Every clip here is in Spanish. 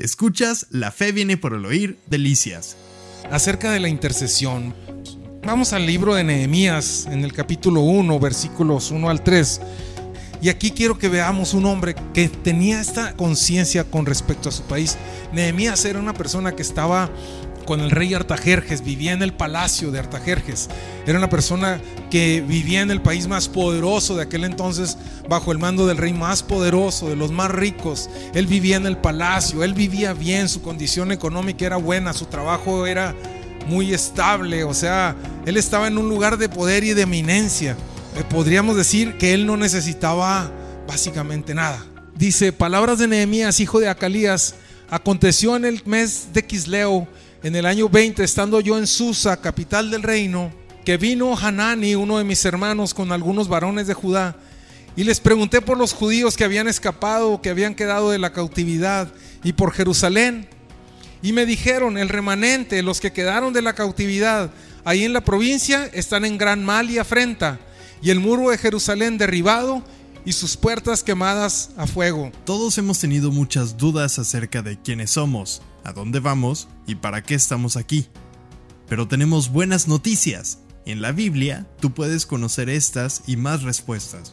Escuchas La fe viene por el oír, delicias. Acerca de la intercesión. Vamos al libro de Nehemías en el capítulo 1, versículos 1 al 3. Y aquí quiero que veamos un hombre que tenía esta conciencia con respecto a su país. Nehemías era una persona que estaba con el rey Artajerjes, vivía en el palacio de Artajerjes. Era una persona que vivía en el país más poderoso de aquel entonces, bajo el mando del rey más poderoso, de los más ricos. Él vivía en el palacio, él vivía bien, su condición económica era buena, su trabajo era muy estable, o sea, él estaba en un lugar de poder y de eminencia. Eh, podríamos decir que él no necesitaba básicamente nada. Dice, palabras de Nehemías, hijo de Acalías, aconteció en el mes de Quisleo, en el año 20, estando yo en Susa, capital del reino, que vino Hanani, uno de mis hermanos, con algunos varones de Judá, y les pregunté por los judíos que habían escapado, que habían quedado de la cautividad, y por Jerusalén. Y me dijeron, el remanente, los que quedaron de la cautividad, ahí en la provincia, están en gran mal y afrenta, y el muro de Jerusalén derribado, y sus puertas quemadas a fuego. Todos hemos tenido muchas dudas acerca de quiénes somos, a dónde vamos y para qué estamos aquí. Pero tenemos buenas noticias. En la Biblia tú puedes conocer estas y más respuestas.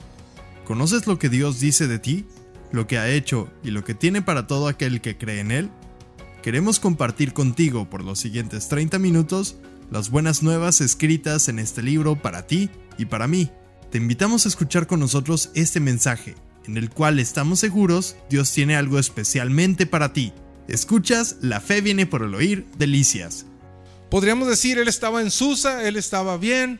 ¿Conoces lo que Dios dice de ti? ¿Lo que ha hecho y lo que tiene para todo aquel que cree en Él? Queremos compartir contigo por los siguientes 30 minutos las buenas nuevas escritas en este libro para ti y para mí. Te invitamos a escuchar con nosotros este mensaje, en el cual estamos seguros Dios tiene algo especialmente para ti. Escuchas, la fe viene por el oír, delicias. Podríamos decir, él estaba en Susa, él estaba bien,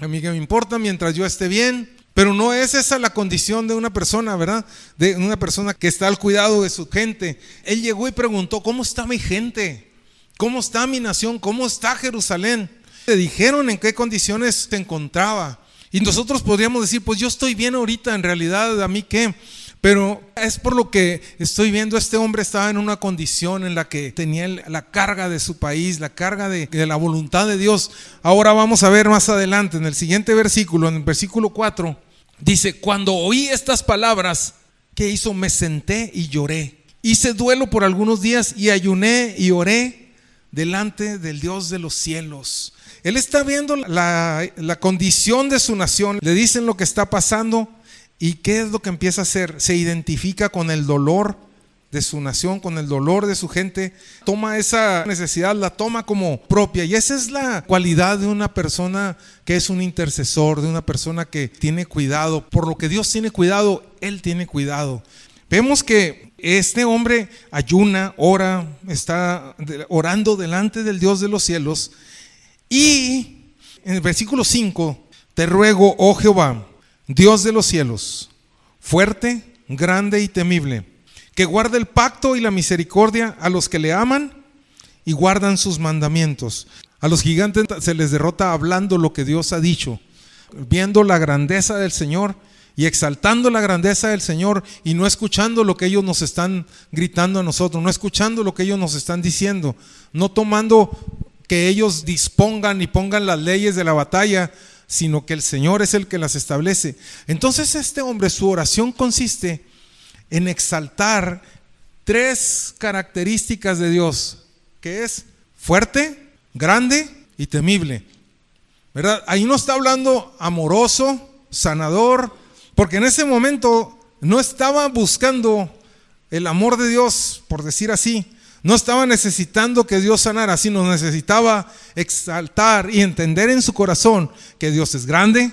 a mí que me importa mientras yo esté bien, pero no es esa la condición de una persona, ¿verdad? De una persona que está al cuidado de su gente. Él llegó y preguntó, ¿cómo está mi gente? ¿Cómo está mi nación? ¿Cómo está Jerusalén? Le dijeron en qué condiciones se encontraba. Y nosotros podríamos decir, pues yo estoy bien ahorita, en realidad, a mí qué. Pero es por lo que estoy viendo, este hombre estaba en una condición en la que tenía la carga de su país, la carga de, la voluntad de Dios. Ahora vamos a ver más adelante, en el siguiente versículo, en el versículo 4, dice, cuando oí estas palabras, ¿qué hizo? Me senté y lloré. Hice duelo por algunos días y ayuné y oré delante del Dios de los cielos. Él está viendo la, la, condición de su nación, le dicen lo que está pasando y qué es lo que empieza a hacer. Se identifica con el dolor de su nación, con el dolor de su gente, toma esa necesidad, la toma como propia. Y esa es la cualidad de una persona que es un intercesor, de una persona que tiene cuidado. Por lo que Dios tiene cuidado, Él tiene cuidado. Vemos que este hombre ayuna, ora, está orando delante del Dios de los cielos y en el versículo 5, te ruego, oh Jehová, Dios de los cielos, fuerte, grande y temible, que guarde el pacto y la misericordia a los que le aman y guardan sus mandamientos. A los gigantes se les derrota hablando lo que Dios ha dicho, viendo la grandeza del Señor y exaltando la grandeza del Señor y no escuchando lo que ellos nos están gritando a nosotros, no escuchando lo que ellos nos están diciendo, no tomando que ellos dispongan y pongan las leyes de la batalla, sino que el Señor es el que las establece. Entonces este hombre, su oración consiste en exaltar tres características de Dios, que es fuerte, grande y temible. ¿Verdad? Ahí no está hablando amoroso, sanador, porque en ese momento no estaba buscando el amor de Dios, por decir así, no estaba necesitando que Dios sanara, sino necesitaba exaltar y entender en su corazón que Dios es grande,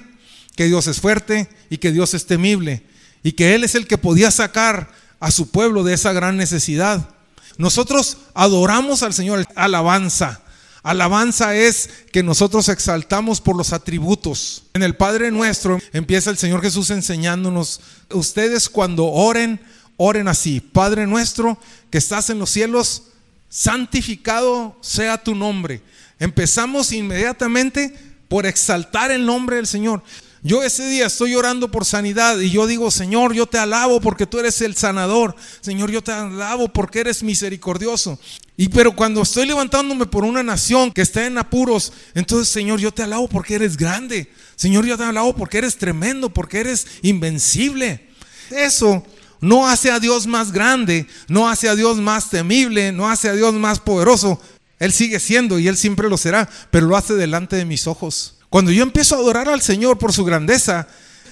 que Dios es fuerte y que Dios es temible. Y que Él es el que podía sacar a su pueblo de esa gran necesidad. Nosotros adoramos al Señor, alabanza. Alabanza es que nosotros exaltamos por los atributos. En el Padre nuestro empieza el Señor Jesús enseñándonos, ustedes cuando oren, oren así, Padre nuestro que estás en los cielos, santificado sea tu nombre. Empezamos inmediatamente por exaltar el nombre del Señor. Yo ese día estoy orando por sanidad y yo digo, Señor, yo te alabo porque tú eres el sanador. Señor, yo te alabo porque eres misericordioso. Y pero cuando estoy levantándome por una nación que está en apuros, entonces, Señor, yo te alabo porque eres grande. Señor, yo te alabo porque eres tremendo, porque eres invencible. Eso no hace a Dios más grande, no hace a Dios más temible, no hace a Dios más poderoso. Él sigue siendo y Él siempre lo será, pero lo hace delante de mis ojos. Cuando yo empiezo a adorar al Señor por su grandeza,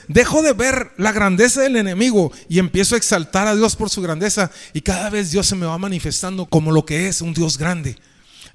dejo de ver la grandeza del enemigo y empiezo a exaltar a Dios por su grandeza y cada vez Dios se me va manifestando como lo que es un Dios grande.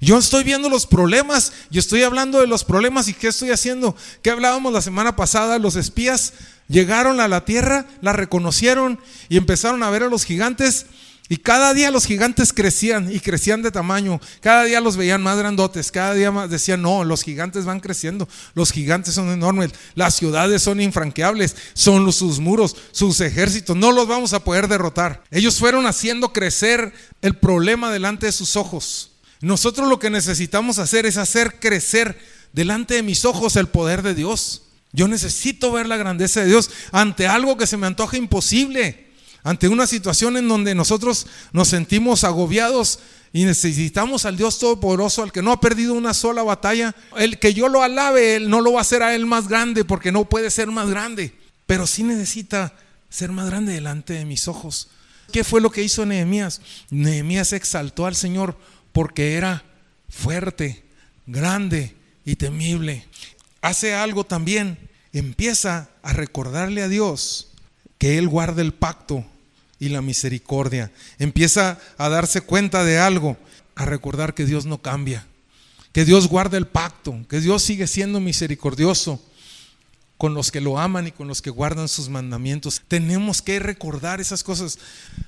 Yo estoy viendo los problemas, yo estoy hablando de los problemas y qué estoy haciendo. ¿Qué hablábamos la semana pasada? Los espías llegaron a la tierra, la reconocieron y empezaron a ver a los gigantes. Y cada día los gigantes crecían y crecían de tamaño. Cada día los veían más grandotes. Cada día más decían, no, los gigantes van creciendo. Los gigantes son enormes. Las ciudades son infranqueables. Son sus muros, sus ejércitos. No los vamos a poder derrotar. Ellos fueron haciendo crecer el problema delante de sus ojos. Nosotros lo que necesitamos hacer es hacer crecer delante de mis ojos el poder de Dios. Yo necesito ver la grandeza de Dios ante algo que se me antoja imposible, ante una situación en donde nosotros nos sentimos agobiados y necesitamos al Dios Todopoderoso, al que no ha perdido una sola batalla. El que yo lo alabe, Él no lo va a hacer a Él más grande porque no puede ser más grande, pero sí necesita ser más grande delante de mis ojos. ¿Qué fue lo que hizo Nehemías? Nehemías exaltó al Señor porque era fuerte, grande y temible. Hace algo también, empieza a recordarle a Dios que Él guarda el pacto y la misericordia. Empieza a darse cuenta de algo, a recordar que Dios no cambia, que Dios guarda el pacto, que Dios sigue siendo misericordioso con los que lo aman y con los que guardan sus mandamientos. Tenemos que recordar esas cosas.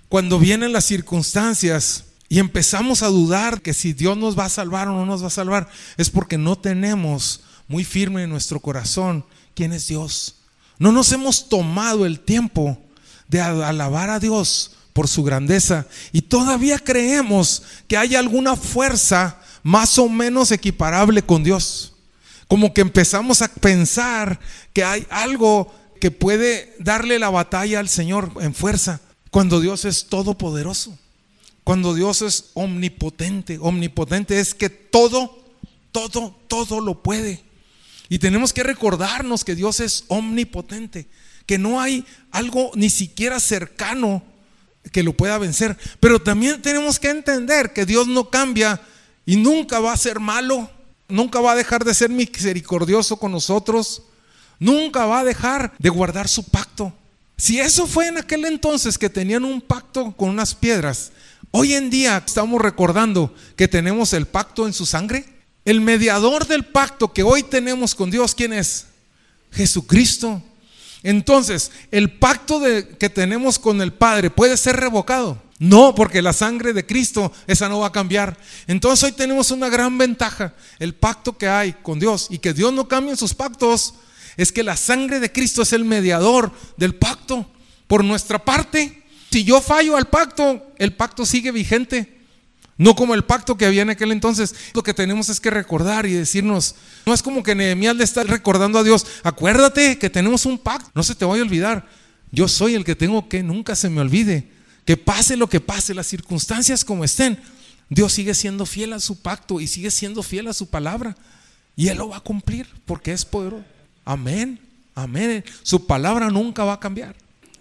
Cuando vienen las circunstancias, y empezamos a dudar que si Dios nos va a salvar o no nos va a salvar, es porque no tenemos muy firme en nuestro corazón quién es Dios. No nos hemos tomado el tiempo de alabar a Dios por su grandeza y todavía creemos que hay alguna fuerza más o menos equiparable con Dios. Como que empezamos a pensar que hay algo que puede darle la batalla al Señor en fuerza, cuando Dios es todopoderoso. Cuando Dios es omnipotente, omnipotente es que todo, todo, todo lo puede. Y tenemos que recordarnos que Dios es omnipotente, que no hay algo ni siquiera cercano que lo pueda vencer. Pero también tenemos que entender que Dios no cambia y nunca va a ser malo, nunca va a dejar de ser misericordioso con nosotros, nunca va a dejar de guardar su pacto. Si eso fue en aquel entonces que tenían un pacto con unas piedras, Hoy en día estamos recordando que tenemos el pacto en su sangre. El mediador del pacto que hoy tenemos con Dios, ¿quién es? Jesucristo. Entonces, el pacto que tenemos con el Padre puede ser revocado. No, porque la sangre de Cristo, esa no va a cambiar. Entonces hoy tenemos una gran ventaja. El pacto que hay con Dios y que Dios no cambie en sus pactos es que la sangre de Cristo es el mediador del pacto. Por nuestra parte, si yo fallo al pacto, el pacto sigue vigente. No como el pacto que había en aquel entonces. Lo que tenemos es que recordar y decirnos, no es como que Nehemías le está recordando a Dios, acuérdate que tenemos un pacto, no se te vaya a olvidar. Yo soy el que tengo que nunca se me olvide. Que pase lo que pase, las circunstancias como estén, Dios sigue siendo fiel a su pacto y sigue siendo fiel a su palabra. Y Él lo va a cumplir porque es poderoso. Amén, amén. Su palabra nunca va a cambiar.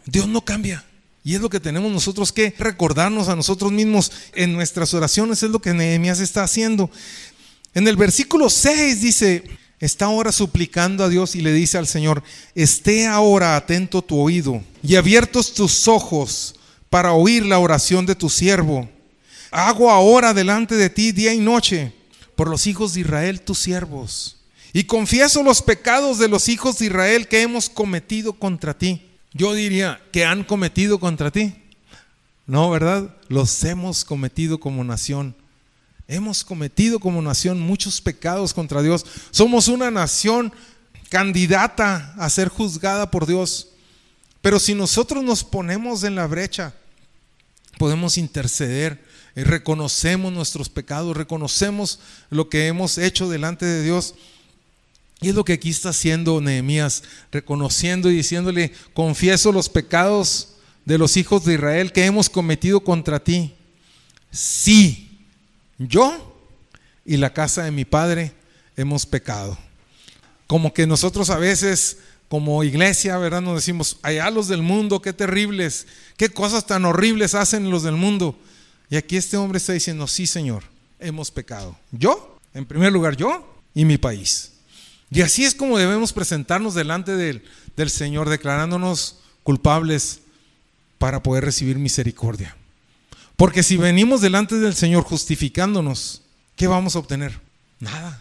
Dios no cambia. Y es lo que tenemos nosotros que recordarnos a nosotros mismos en nuestras oraciones, es lo que Nehemías está haciendo. En el versículo 6 dice, está ahora suplicando a Dios y le dice al Señor, esté ahora atento tu oído y abiertos tus ojos para oír la oración de tu siervo. Hago ahora delante de ti día y noche por los hijos de Israel, tus siervos. Y confieso los pecados de los hijos de Israel que hemos cometido contra ti yo diría que han cometido contra ti. No, ¿verdad? Los hemos cometido como nación. Hemos cometido como nación muchos pecados contra Dios. Somos una nación candidata a ser juzgada por Dios. Pero si nosotros nos ponemos en la brecha, podemos interceder, y reconocemos nuestros pecados, reconocemos lo que hemos hecho delante de Dios y es lo que aquí está haciendo Nehemías, reconociendo y diciéndole, confieso los pecados de los hijos de Israel que hemos cometido contra ti. Sí, yo y la casa de mi padre hemos pecado. Como que nosotros a veces como iglesia, ¿verdad? Nos decimos, allá los del mundo, qué terribles, qué cosas tan horribles hacen los del mundo. Y aquí este hombre está diciendo, sí, Señor, hemos pecado. Yo, en primer lugar, yo y mi país. Y así es como debemos presentarnos delante del, del Señor, declarándonos culpables para poder recibir misericordia. Porque si venimos delante del Señor justificándonos, ¿qué vamos a obtener? Nada.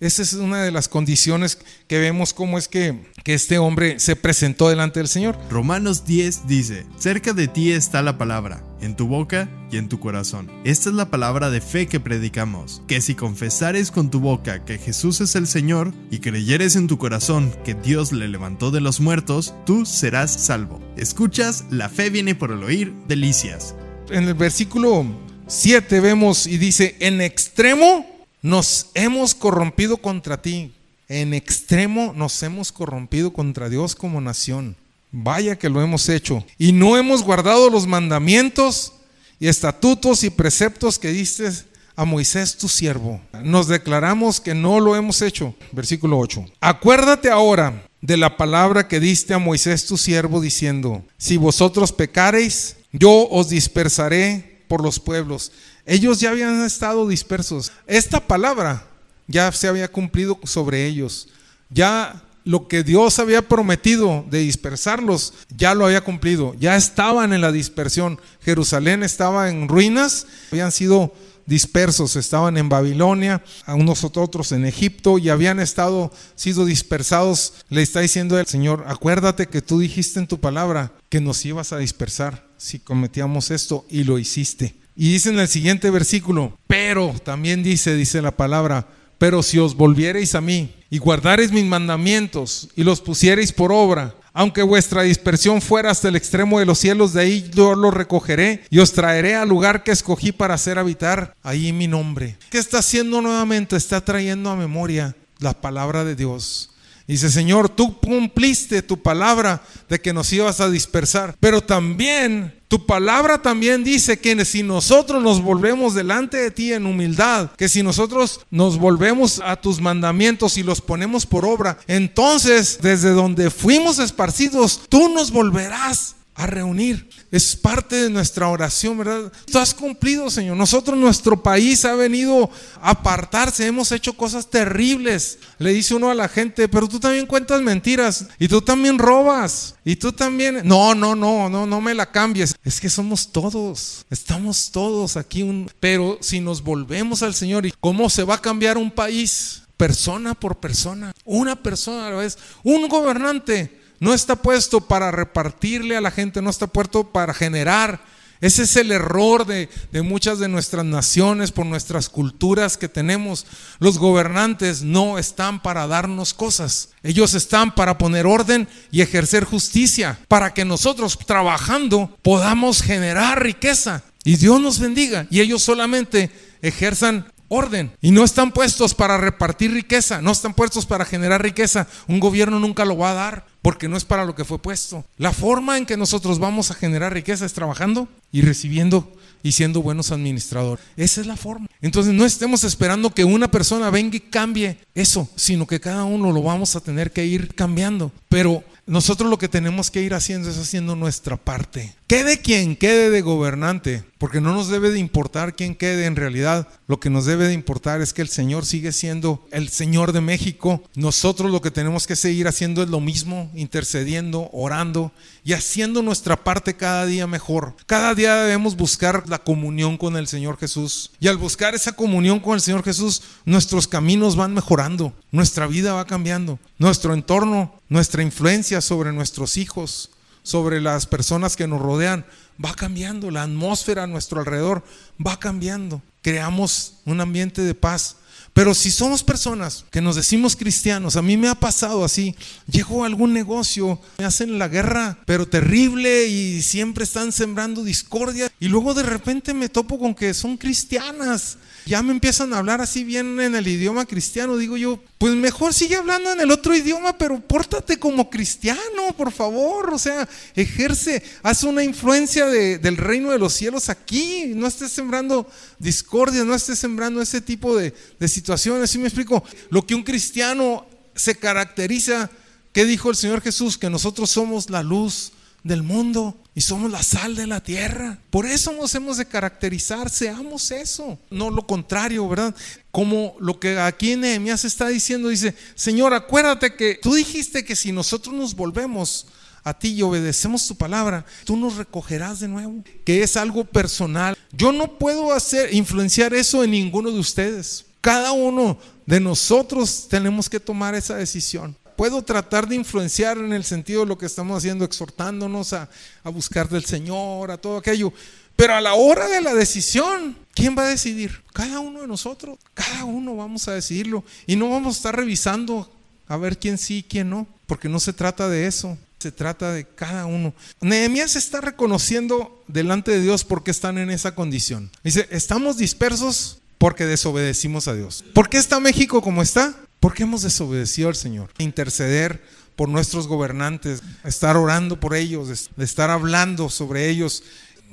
Esa es una de las condiciones que vemos cómo es que, que, este hombre se presentó delante del Señor. Romanos 10 dice, cerca de ti está la palabra, en tu boca y en tu corazón. Esta es la palabra de fe que predicamos, que si confesares con tu boca que Jesús es el Señor y creyeres en tu corazón que Dios le levantó de los muertos, tú serás salvo. Escuchas, la fe viene por el oír, delicias. En el versículo 7 vemos y dice, en extremo nos hemos corrompido contra ti. En extremo nos hemos corrompido contra Dios como nación. Vaya que lo hemos hecho. Y no hemos guardado los mandamientos y estatutos y preceptos que diste a Moisés tu siervo. Nos declaramos que no lo hemos hecho. Versículo 8. Acuérdate ahora de la palabra que diste a Moisés tu siervo diciendo, si vosotros pecareis, yo os dispersaré por los pueblos. Ellos ya habían estado dispersos. Esta palabra ya se había cumplido sobre ellos. Ya lo que Dios había prometido de dispersarlos, ya lo había cumplido. Ya estaban en la dispersión. Jerusalén estaba en ruinas, habían sido dispersos, estaban en Babilonia, a unos otros en Egipto y habían estado sido dispersados. Le está diciendo el Señor, acuérdate que tú dijiste en tu palabra que nos ibas a dispersar si cometíamos esto y lo hiciste. Y dice en el siguiente versículo, pero también dice, dice la palabra, pero si os volviereis a mí y guardareis mis mandamientos y los pusiereis por obra, aunque vuestra dispersión fuera hasta el extremo de los cielos, de ahí yo los recogeré y os traeré al lugar que escogí para hacer habitar ahí mi nombre. ¿Qué está haciendo nuevamente? Está trayendo a memoria la palabra de Dios. Dice, Señor, tú cumpliste tu palabra de que nos ibas a dispersar, pero también tu palabra también dice que si nosotros nos volvemos delante de ti en humildad, que si nosotros nos volvemos a tus mandamientos y los ponemos por obra, entonces desde donde fuimos esparcidos, tú nos volverás a reunir. Es parte de nuestra oración, ¿verdad? Tú has cumplido, Señor. Nosotros, nuestro país ha venido a apartarse, hemos hecho cosas terribles. Le dice uno a la gente, pero tú también cuentas mentiras y tú también robas y tú también... No, no, no, no, no me la cambies. Es que somos todos, estamos todos aquí. Pero si nos volvemos al Señor, ¿y cómo se va a cambiar un país? Persona por persona, una persona a la vez, un gobernante no está puesto para repartirle a la gente, no está puesto para generar. Ese es el error de, muchas de nuestras naciones por nuestras culturas que tenemos. Los gobernantes no están para darnos cosas. Ellos están para poner orden y ejercer justicia, para que nosotros trabajando podamos generar riqueza. Y Dios nos bendiga. Y ellos solamente ejerzan orden. Y no están puestos para repartir riqueza, no están puestos para generar riqueza. Un gobierno nunca lo va a dar porque no es para lo que fue puesto. La forma en que nosotros vamos a generar riqueza es trabajando y recibiendo y siendo buenos administradores. Esa es la forma. Entonces no estemos esperando que una persona venga y cambie eso, sino que cada uno lo vamos a tener que ir cambiando. Pero nosotros lo que tenemos que ir haciendo es haciendo nuestra parte. Quede quien quede de gobernante, porque no nos debe de importar quién quede en realidad. Lo que nos debe de importar es que el Señor sigue siendo el Señor de México. Nosotros lo que tenemos que seguir haciendo es lo mismo, intercediendo, orando y haciendo nuestra parte cada día mejor. Cada día debemos buscar la comunión con el Señor Jesús. Y al buscar esa comunión con el Señor Jesús, nuestros caminos van mejorando, nuestra vida va cambiando, nuestro entorno, nuestra influencia sobre nuestros hijos, sobre las personas que nos rodean, va cambiando, la atmósfera a nuestro alrededor va cambiando. Creamos un ambiente de paz. Pero si somos personas que nos decimos cristianos, a mí me ha pasado así, llego a algún negocio, me hacen la guerra, pero terrible y siempre están sembrando discordia y luego de repente me topo con que son cristianas ya me empiezan a hablar así bien en el idioma cristiano, digo yo, pues mejor sigue hablando en el otro idioma, pero pórtate como cristiano, por favor, o sea, ejerce, haz una influencia del reino de los cielos aquí, no estés sembrando discordia, no estés sembrando ese tipo de, de situaciones, ¿sí me explico? Lo que un cristiano se caracteriza ¿Qué dijo el Señor Jesús? Que nosotros somos la luz del mundo y somos la sal de la tierra. Por eso nos hemos de caracterizar, seamos eso, no lo contrario, ¿verdad? Como lo que aquí Nehemías está diciendo, dice, Señor, acuérdate que tú dijiste que si nosotros nos volvemos a ti y obedecemos tu palabra, tú nos recogerás de nuevo, que es algo personal. Yo no puedo hacer influenciar eso en ninguno de ustedes. Cada uno de nosotros tenemos que tomar esa decisión puedo tratar de influenciar en el sentido de lo que estamos haciendo, exhortándonos a, buscar del Señor, a todo aquello. Pero a la hora de la decisión, ¿quién va a decidir? Cada uno de nosotros. Cada uno vamos a decidirlo. Y no vamos a estar revisando a ver quién sí y quién no, porque no se trata de eso. Se trata de cada uno. Nehemías está reconociendo delante de Dios por qué están en esa condición. Dice, estamos dispersos porque desobedecimos a Dios. ¿Por qué está México como está? Porque hemos desobedecido al Señor. Interceder por nuestros gobernantes, estar orando por ellos, estar hablando sobre ellos.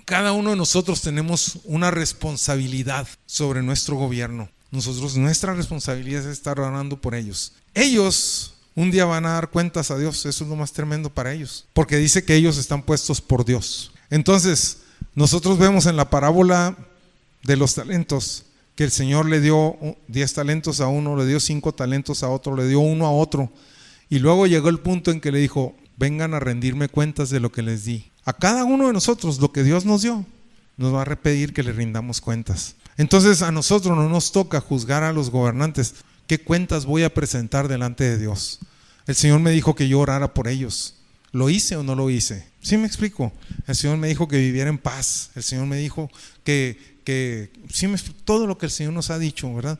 Cada uno de nosotros tenemos una responsabilidad sobre nuestro gobierno. Nosotros, nuestra responsabilidad es estar orando por ellos. Ellos un día van a dar cuentas a Dios, eso es lo más tremendo para ellos, porque dice que ellos están puestos por Dios. Entonces, nosotros vemos en la parábola de los talentos que el Señor le dio 10 talentos a uno, le dio 5 talentos a otro, le dio uno a otro. Y luego llegó el punto en que le dijo, vengan a rendirme cuentas de lo que les di. A cada uno de nosotros, lo que Dios nos dio, nos va a repetir que le rindamos cuentas. Entonces a nosotros no nos toca juzgar a los gobernantes. ¿Qué cuentas voy a presentar delante de Dios? El Señor me dijo que yo orara por ellos. ¿Lo hice o no lo hice? ¿Sí me explico? El Señor me dijo que viviera en paz. El Señor me dijo que, que todo lo que el Señor nos ha dicho, ¿verdad?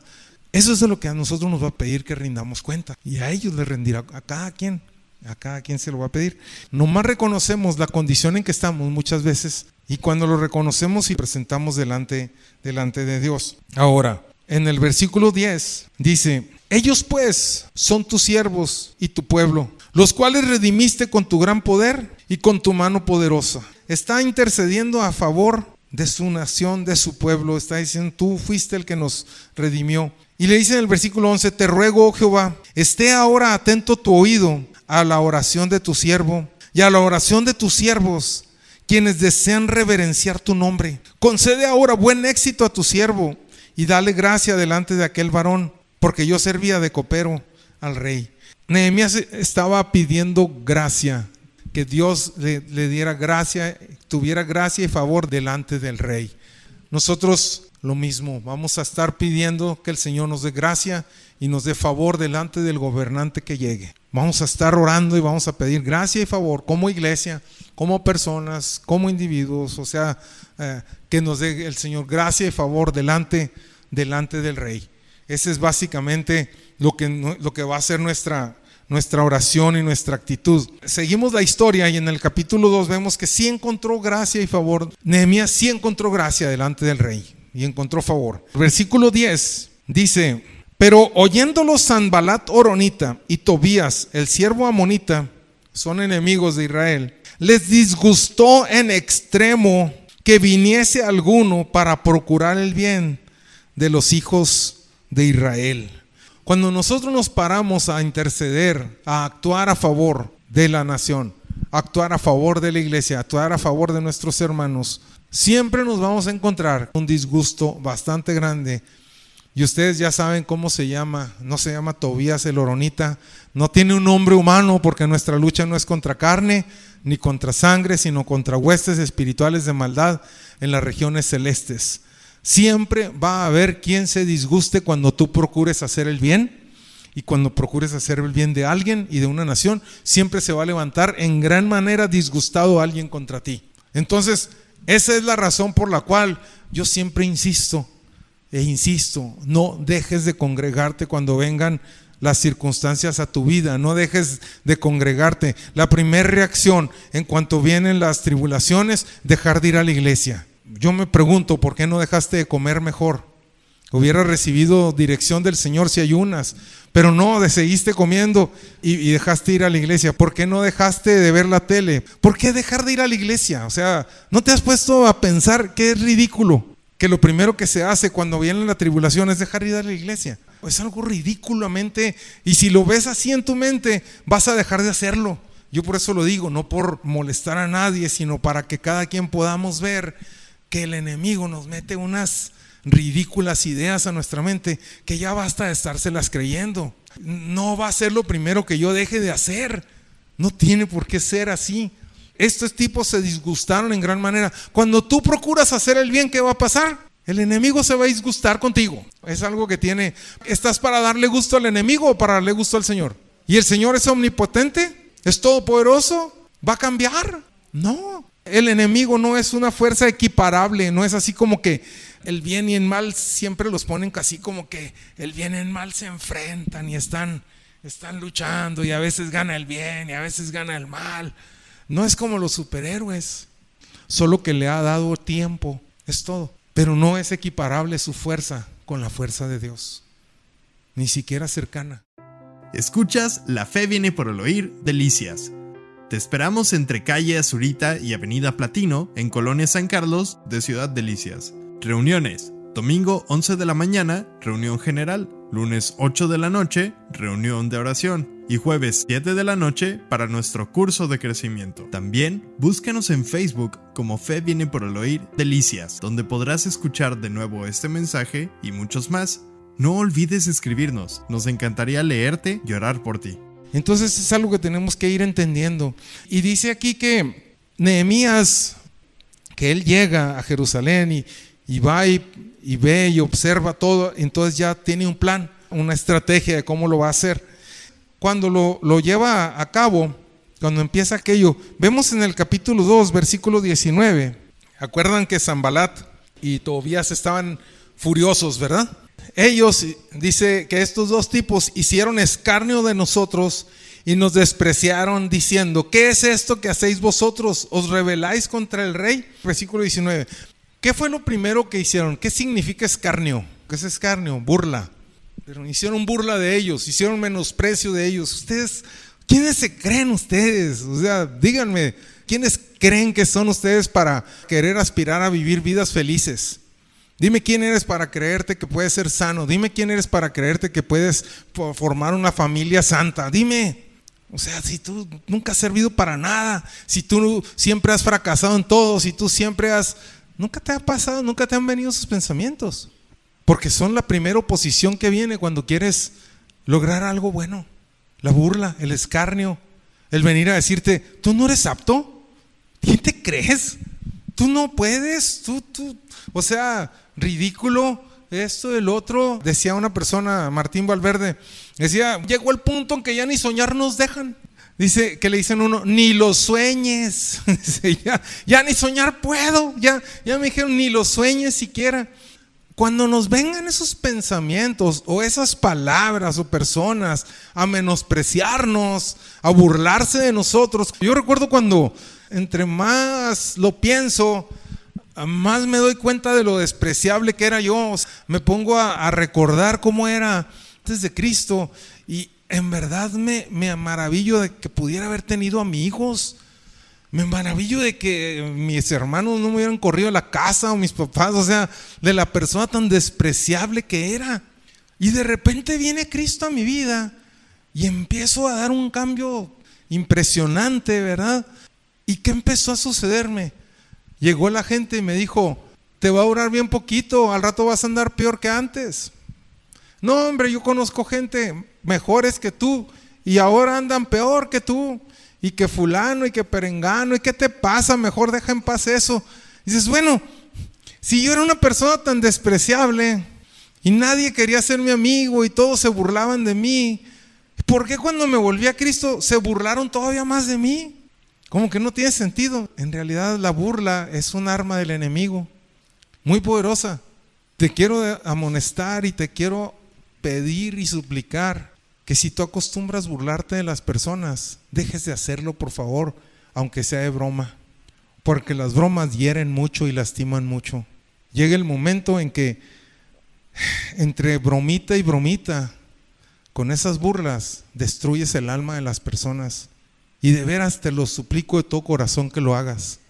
Eso es de lo que a nosotros nos va a pedir que rindamos cuenta. Y a ellos les rendirá, a cada quien, a cada quien se lo va a pedir. Nomás reconocemos la condición en que estamos muchas veces y cuando lo reconocemos y presentamos delante, delante de Dios. Ahora, en el versículo 10 dice, ellos pues son tus siervos y tu pueblo, los cuales redimiste con tu gran poder y con tu mano poderosa. Está intercediendo a favor de su nación, de su pueblo. Está diciendo, tú fuiste el que nos redimió. Y le dice en el versículo 11, te ruego, oh Jehová, esté ahora atento tu oído a la oración de tu siervo y a la oración de tus siervos, quienes desean reverenciar tu nombre. Concede ahora buen éxito a tu siervo y dale gracia delante de aquel varón, porque yo servía de copero al rey. Nehemías estaba pidiendo gracia que Dios le, diera gracia, tuviera gracia y favor delante del rey. Nosotros lo mismo, vamos a estar pidiendo que el Señor nos dé gracia y nos dé favor delante del gobernante que llegue. Vamos a estar orando y vamos a pedir gracia y favor como iglesia, como personas, como individuos, o sea, eh, que nos dé el Señor gracia y favor delante, delante del rey. Ese es básicamente lo que, lo que va a ser nuestra, nuestra oración y nuestra actitud. Seguimos la historia y en el capítulo 2 vemos que sí encontró gracia y favor. Nehemías sí encontró gracia delante del rey y encontró favor. Versículo 10 dice, pero oyéndolo Sanbalat Oronita y Tobías, el siervo amonita, son enemigos de Israel, les disgustó en extremo que viniese alguno para procurar el bien de los hijos de Israel. Cuando nosotros nos paramos a interceder, a actuar a favor de la nación, actuar a favor de la iglesia, actuar a favor de nuestros hermanos, siempre nos vamos a encontrar un disgusto bastante grande. Y ustedes ya saben cómo se llama, no se llama Tobías el Oronita, no tiene un nombre humano porque nuestra lucha no es contra carne ni contra sangre, sino contra huestes espirituales de maldad en las regiones celestes. Siempre va a haber quien se disguste cuando tú procures hacer el bien y cuando procures hacer el bien de alguien y de una nación, siempre se va a levantar en gran manera disgustado alguien contra ti. Entonces, esa es la razón por la cual yo siempre insisto e insisto, no dejes de congregarte cuando vengan las circunstancias a tu vida, no dejes de congregarte. La primera reacción en cuanto vienen las tribulaciones, dejar de ir a la iglesia yo me pregunto, ¿por qué no dejaste de comer mejor? Hubiera recibido dirección del Señor si ayunas, pero no, de seguiste comiendo y, y, dejaste ir a la iglesia. ¿Por qué no dejaste de ver la tele? ¿Por qué dejar de ir a la iglesia? O sea, ¿no te has puesto a pensar que es ridículo? Que lo primero que se hace cuando viene la tribulación es dejar de ir a la iglesia. Es algo ridículamente, y si lo ves así en tu mente, vas a dejar de hacerlo. Yo por eso lo digo, no por molestar a nadie, sino para que cada quien podamos ver que el enemigo nos mete unas ridículas ideas a nuestra mente que ya basta de estárselas creyendo. No va a ser lo primero que yo deje de hacer. No tiene por qué ser así. Estos tipos se disgustaron en gran manera. Cuando tú procuras hacer el bien, ¿qué va a pasar? El enemigo se va a disgustar contigo. Es algo que tiene. ¿Estás para darle gusto al enemigo o para darle gusto al Señor? ¿Y el Señor es omnipotente? ¿Es todopoderoso? ¿Va a cambiar? No. El enemigo no es una fuerza equiparable, no es así como que el bien y el mal siempre los ponen casi como que el bien y el mal se enfrentan y están, están luchando y a veces gana el bien y a veces gana el mal. No es como los superhéroes, solo que le ha dado tiempo, es todo. Pero no es equiparable su fuerza con la fuerza de Dios, ni siquiera cercana. Escuchas La Fe viene por el oír, Delicias. Te esperamos entre calle Azurita y Avenida Platino, en Colonia San Carlos, de Ciudad Delicias. Reuniones. Domingo 11 de la mañana, reunión general. Lunes 8 de la noche, reunión de oración. Y jueves 7 de la noche para nuestro curso de crecimiento. También búscanos en Facebook como Fe viene por el oír Delicias, donde podrás escuchar de nuevo este mensaje y muchos más. No olvides escribirnos, nos encantaría leerte y orar por ti. Entonces es algo que tenemos que ir entendiendo. Y dice aquí que Nehemías, que él llega a Jerusalén y, va y, ve y observa todo, entonces ya tiene un plan, una estrategia de cómo lo va a hacer. Cuando lo, lo lleva a cabo, cuando empieza aquello, vemos en el capítulo 2, versículo 19, acuerdan que Zambalat y Tobías estaban furiosos, ¿verdad? Ellos, dice que estos dos tipos hicieron escarnio de nosotros y nos despreciaron diciendo, ¿qué es esto que hacéis vosotros? ¿Os rebeláis contra el rey? Versículo 19. ¿Qué fue lo primero que hicieron? ¿Qué significa escarnio? ¿Qué es escarnio? Burla. Pero hicieron burla de ellos, hicieron menosprecio de ellos. Ustedes, ¿quiénes se creen ustedes? O sea, díganme, ¿quiénes creen que son ustedes para querer aspirar a vivir vidas felices? Dime quién eres para creerte que puedes ser sano. Dime quién eres para creerte que puedes formar una familia santa. Dime. O sea, si tú nunca has servido para nada, si tú siempre has fracasado en todo, si tú siempre has Nunca te ha pasado, nunca te han venido esos pensamientos. Porque son la primera oposición que viene cuando quieres lograr algo bueno. La burla, el escarnio, el venir a decirte, tú no eres apto. ¿Quién te crees? Tú no puedes, tú, tú. O sea, ridículo, esto, el otro. Decía una persona, Martín Valverde, decía, llegó el punto en que ya ni soñar nos dejan. Dice que le dicen uno, ni lo sueñes. ya, ni soñar puedo. Ya, ya me dijeron, ni lo sueñes siquiera. Cuando nos vengan esos pensamientos o esas palabras o personas a menospreciarnos, a burlarse de nosotros. Yo recuerdo cuando entre más lo pienso, más me doy cuenta de lo despreciable que era yo. Me pongo a, recordar cómo era antes de Cristo y, en verdad me, me maravillo de que pudiera haber tenido amigos. Me maravillo de que mis hermanos no me hubieran corrido a la casa o mis papás, o sea, de la persona tan despreciable que era. Y de repente viene Cristo a mi vida y empiezo a dar un cambio impresionante, ¿verdad? ¿Y qué empezó a sucederme? Llegó la gente y me dijo, te va a durar bien poquito, al rato vas a andar peor que antes. No, hombre, yo conozco gente mejores que tú y ahora andan peor que tú y que fulano y que perengano y qué te pasa, mejor deja en paz eso. dices, bueno, si yo era una persona tan despreciable y nadie quería ser mi amigo y todos se burlaban de mí, ¿por qué cuando me volví a Cristo se burlaron todavía más de mí? Como que no tiene sentido. En realidad la burla es un arma del enemigo, muy poderosa. Te quiero amonestar y te quiero pedir y suplicar que si tú acostumbras burlarte de las personas, dejes de hacerlo, por favor, aunque sea de broma. Porque las bromas hieren mucho y lastiman mucho. Llega el momento en que entre bromita y bromita, con esas burlas, destruyes el alma de las personas. Y de veras te lo suplico de todo corazón que lo hagas,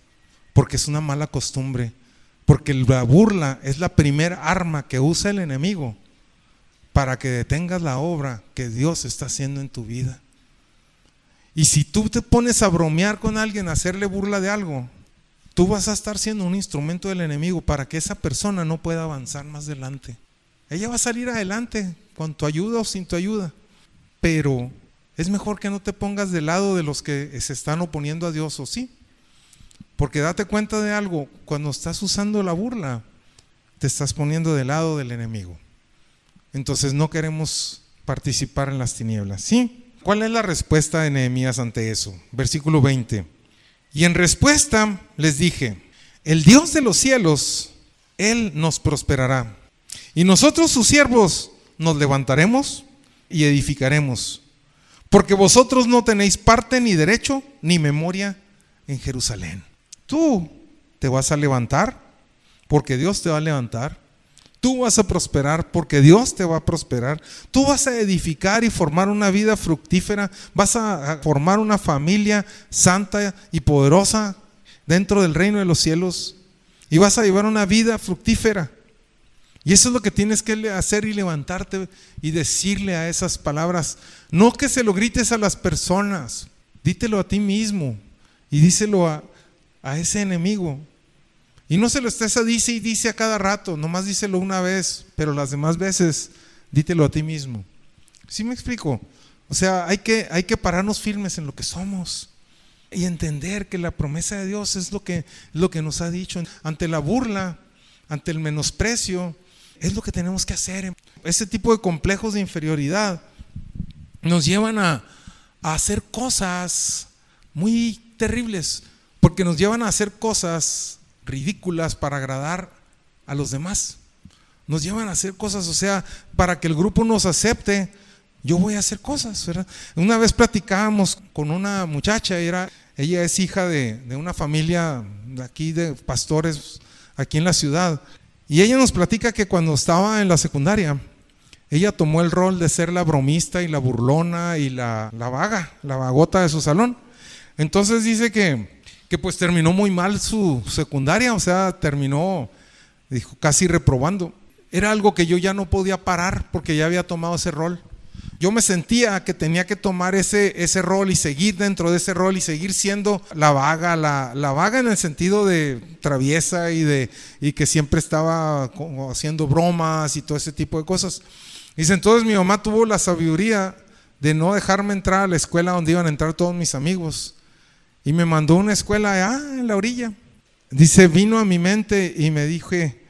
porque es una mala costumbre, porque la burla es la primera arma que usa el enemigo para que detengas la obra que Dios está haciendo en tu vida. Y si tú te pones a bromear con alguien, a hacerle burla de algo, tú vas a estar siendo un instrumento del enemigo para que esa persona no pueda avanzar más adelante. Ella va a salir adelante con tu ayuda o sin tu ayuda. Pero es mejor que no te pongas del lado de los que se están oponiendo a Dios, ¿o sí? Porque date cuenta de algo, cuando estás usando la burla, te estás poniendo del lado del enemigo. Entonces no queremos participar en las tinieblas, ¿sí? ¿Cuál es la respuesta de Nehemías ante eso? Versículo 20. Y en respuesta les dije, el Dios de los cielos, Él nos prosperará. Y nosotros sus siervos nos levantaremos y edificaremos. Porque vosotros no tenéis parte ni derecho ni memoria en Jerusalén. Tú te vas a levantar porque Dios te va a levantar. Tú vas a prosperar porque Dios te va a prosperar. Tú vas a edificar y formar una vida fructífera. Vas a formar una familia santa y poderosa dentro del reino de los cielos. Y vas a llevar una vida fructífera. Y eso es lo que tienes que hacer y levantarte y decirle a esas palabras. No que se lo grites a las personas, dítelo a ti mismo y díselo a, a ese enemigo. Y no se lo estés a dice y dice a cada rato, nomás díselo una vez, pero las demás veces dítelo a ti mismo. ¿Sí me explico? O sea, hay que, hay que pararnos firmes en lo que somos y entender que la promesa de Dios es lo que, lo que nos ha dicho. Ante la burla, ante el menosprecio, es lo que tenemos que hacer. Ese tipo de complejos de inferioridad nos llevan a, hacer cosas muy terribles, porque nos llevan a hacer cosas ridículas para agradar a los demás. Nos llevan a hacer cosas, o sea, para que el grupo nos acepte, yo voy a hacer cosas. Una vez platicábamos con una muchacha, era, ella es hija de, de una familia de aquí de pastores aquí en la ciudad, y ella nos platica que cuando estaba en la secundaria, ella tomó el rol de ser la bromista y la burlona y la, la vaga, la vagota de su salón. Entonces dice que que pues terminó muy mal su secundaria, o sea, terminó, dijo, casi reprobando. Era algo que yo ya no podía parar porque ya había tomado ese rol. Yo me sentía que tenía que tomar ese, ese rol y seguir dentro de ese rol y seguir siendo la vaga, la, la vaga en el sentido de traviesa y, de, y que siempre estaba haciendo bromas y todo ese tipo de cosas. Dice, entonces mi mamá tuvo la sabiduría de no dejarme entrar a la escuela donde iban a entrar todos mis amigos y me mandó a una escuela allá en la orilla. Dice, vino a mi mente y me dije,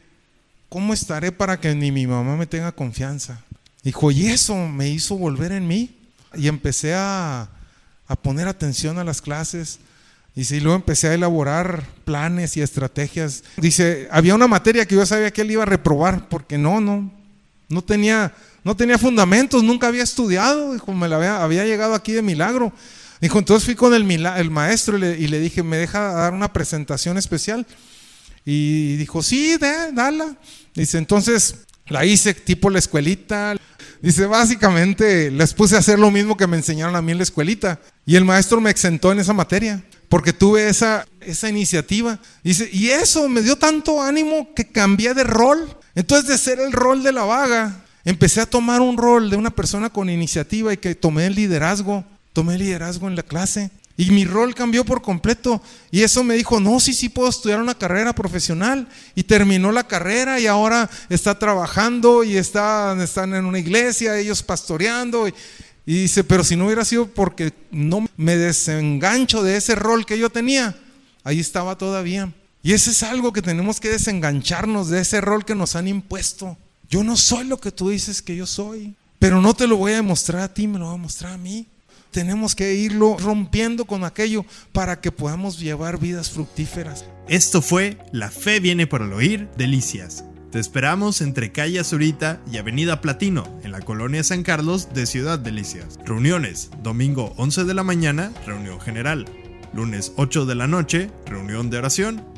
¿cómo estaré para que ni mi mamá me tenga confianza? Dijo, y eso me hizo volver en mí. Y empecé a, a poner atención a las clases. Y luego empecé a elaborar planes y estrategias. Dice, había una materia que yo sabía que él iba a reprobar, porque no, no, no tenía, no tenía fundamentos, nunca había estudiado, dijo, me la había, llegado aquí de milagro. Dijo, entonces fui con el, el maestro y le, dije, ¿me deja dar una presentación especial? Y dijo, sí, dala. Dice, entonces la hice tipo la escuelita. Dice, básicamente les puse a hacer lo mismo que me enseñaron a mí en la escuelita. Y el maestro me exentó en esa materia, porque tuve esa, esa iniciativa. Dice, y eso me dio tanto ánimo que cambié de rol. Entonces de ser el rol de la vaga, empecé a tomar un rol de una persona con iniciativa y que tomé el liderazgo tomé liderazgo en la clase y mi rol cambió por completo. Y eso me dijo, no, sí, sí puedo estudiar una carrera profesional. Y terminó la carrera y ahora está trabajando y está, están en una iglesia, ellos pastoreando. Y, dice, pero si no hubiera sido porque no me desengancho de ese rol que yo tenía, ahí estaba todavía. Y ese es algo que tenemos que desengancharnos de ese rol que nos han impuesto. Yo no soy lo que tú dices que yo soy, pero no te lo voy a demostrar a ti, me lo voy a mostrar a mí tenemos que irlo rompiendo con aquello para que podamos llevar vidas fructíferas. Esto fue La Fe viene por el oír, Delicias. Te esperamos entre calle Azurita y Avenida Platino, en la colonia San Carlos de Ciudad Delicias. Reuniones, domingo 11 de la mañana, reunión general. Lunes 8 de la noche, reunión de oración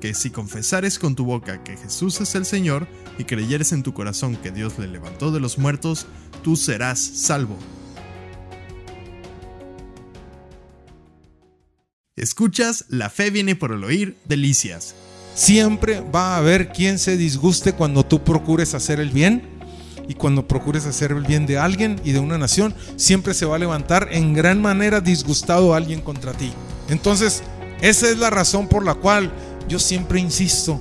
que si confesares con tu boca que Jesús es el Señor y creyeres en tu corazón que Dios le levantó de los muertos, tú serás salvo. Escuchas La fe viene por el oír, delicias. Siempre va a haber quien se disguste cuando tú procures hacer el bien y cuando procures hacer el bien de alguien y de una nación, siempre se va a levantar en gran manera disgustado alguien contra ti. Entonces, esa es la razón por la cual yo siempre insisto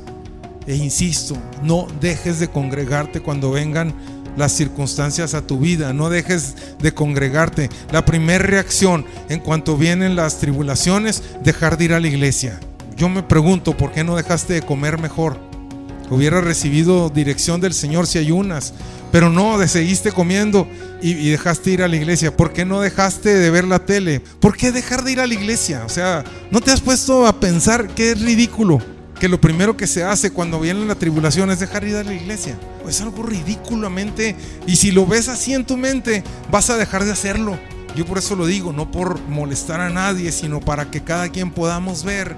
e insisto, no dejes de congregarte cuando vengan las circunstancias a tu vida, no dejes de congregarte. La primera reacción en cuanto vienen las tribulaciones, dejar de ir a la iglesia. Yo me pregunto, ¿por qué no dejaste de comer mejor? Hubiera recibido dirección del Señor si ayunas, pero no, de seguiste comiendo y, dejaste ir a la iglesia. ¿Por qué no dejaste de ver la tele? ¿Por qué dejar de ir a la iglesia? O sea, ¿no te has puesto a pensar que es ridículo? Que lo primero que se hace cuando viene la tribulación es dejar de ir a la iglesia. Es algo ridículamente. Y si lo ves así en tu mente, vas a dejar de hacerlo. Yo por eso lo digo, no por molestar a nadie, sino para que cada quien podamos ver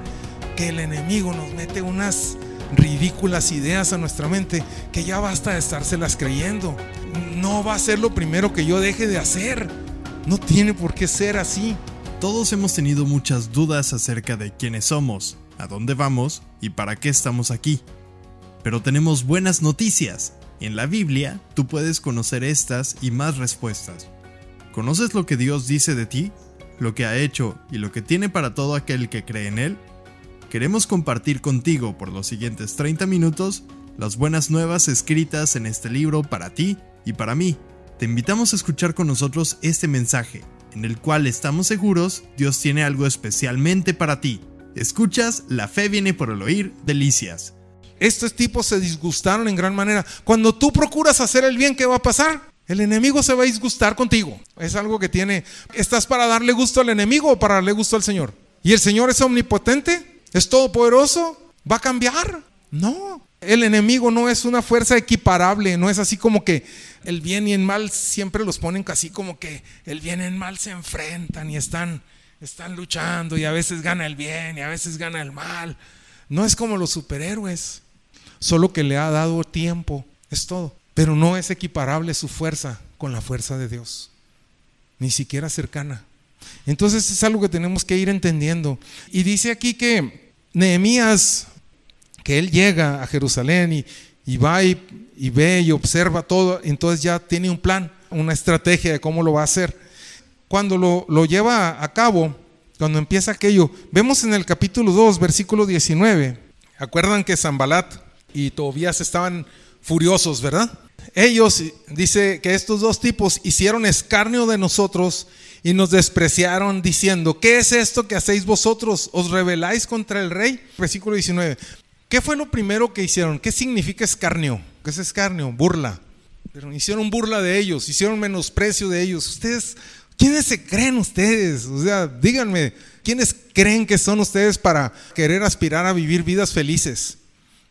que el enemigo nos mete unas ridículas ideas a nuestra mente que ya basta de estárselas creyendo. No va a ser lo primero que yo deje de hacer. No tiene por qué ser así. Todos hemos tenido muchas dudas acerca de quiénes somos, a dónde vamos y para qué estamos aquí. Pero tenemos buenas noticias. En la Biblia tú puedes conocer estas y más respuestas. ¿Conoces lo que Dios dice de ti? ¿Lo que ha hecho y lo que tiene para todo aquel que cree en Él? Queremos compartir contigo por los siguientes 30 minutos las buenas nuevas escritas en este libro para ti y para mí. Te invitamos a escuchar con nosotros este mensaje, en el cual estamos seguros Dios tiene algo especialmente para ti. Escuchas, la fe viene por el oír, delicias. Estos tipos se disgustaron en gran manera. Cuando tú procuras hacer el bien, ¿qué va a pasar? El enemigo se va a disgustar contigo. Es algo que tiene... ¿Estás para darle gusto al enemigo o para darle gusto al Señor? ¿Y el Señor es omnipotente? ¿Es todopoderoso? ¿Va a cambiar? No. El enemigo no es una fuerza equiparable, no es así como que el bien y el mal siempre los ponen casi como que el bien y el mal se enfrentan y están, están luchando y a veces gana el bien y a veces gana el mal. No es como los superhéroes, solo que le ha dado tiempo, es todo. Pero no es equiparable su fuerza con la fuerza de Dios, ni siquiera cercana. Entonces es algo que tenemos que ir entendiendo. Y dice aquí que Nehemías, que él llega a Jerusalén y, va y, y, ve y observa todo, entonces ya tiene un plan, una estrategia de cómo lo va a hacer. Cuando lo, lo lleva a cabo, cuando empieza aquello, vemos en el capítulo 2, versículo 19, acuerdan que Zambalat y Tobías estaban furiosos, ¿verdad? Ellos, dice que estos dos tipos hicieron escarnio de nosotros y nos despreciaron diciendo, ¿qué es esto que hacéis vosotros? ¿Os rebeláis contra el rey? Versículo 19. ¿Qué fue lo primero que hicieron? ¿Qué significa escarnio? ¿Qué es escarnio? Burla. Pero hicieron burla de ellos, hicieron menosprecio de ellos. Ustedes, ¿quiénes se creen ustedes? O sea, díganme, ¿quiénes creen que son ustedes para querer aspirar a vivir vidas felices?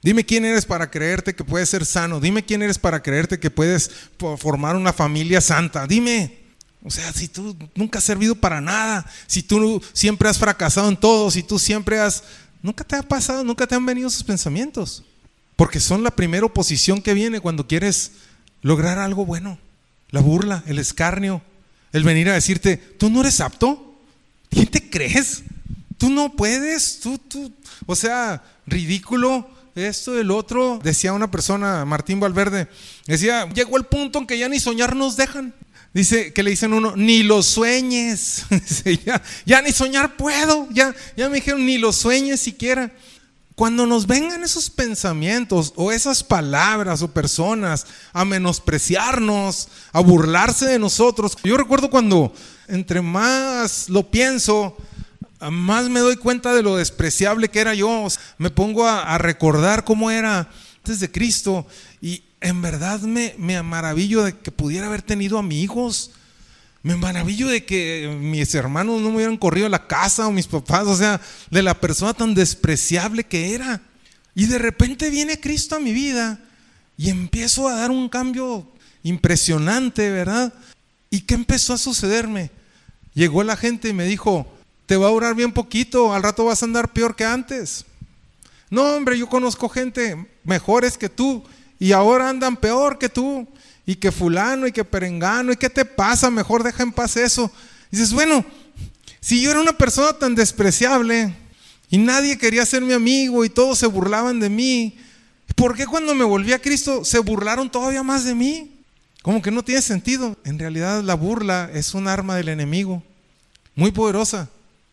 Dime quién eres para creerte que puedes ser sano. Dime quién eres para creerte que puedes formar una familia santa. Dime. O sea, si tú nunca has servido para nada, si tú siempre has fracasado en todo, si tú siempre has... Nunca te ha pasado, nunca te han venido esos pensamientos. Porque son la primera oposición que viene cuando quieres lograr algo bueno. La burla, el escarnio, el venir a decirte, tú no eres apto. ¿Quién te crees? Tú no puedes, tú, tú. O sea, ridículo esto, el otro, decía una persona, Martín Valverde, decía, llegó el punto en que ya ni soñar nos dejan. Dice que le dicen uno, ni lo sueñes. Ya, ni soñar puedo. Ya, ya me dijeron, ni lo sueñes siquiera. Cuando nos vengan esos pensamientos o esas palabras o personas a menospreciarnos, a burlarse de nosotros. Yo recuerdo cuando entre más lo pienso, más me doy cuenta de lo despreciable que era yo. Me pongo a, a recordar cómo era antes de Cristo y en verdad me, me maravillo de que pudiera haber tenido amigos. Me maravillo de que mis hermanos no me hubieran corrido a la casa o mis papás, o sea, de la persona tan despreciable que era. Y de repente viene Cristo a mi vida y empiezo a dar un cambio impresionante, ¿verdad? ¿Y qué empezó a sucederme? Llegó la gente y me dijo, te va a durar bien poquito, al rato vas a andar peor que antes. No, hombre, yo conozco gente mejores que tú y ahora andan peor que tú y que fulano y que perengano y qué te pasa, mejor deja en paz eso. dices, bueno, si yo era una persona tan despreciable y nadie quería ser mi amigo y todos se burlaban de mí, ¿por qué cuando me volví a Cristo se burlaron todavía más de mí? Como que no tiene sentido. En realidad la burla es un arma del enemigo, muy poderosa.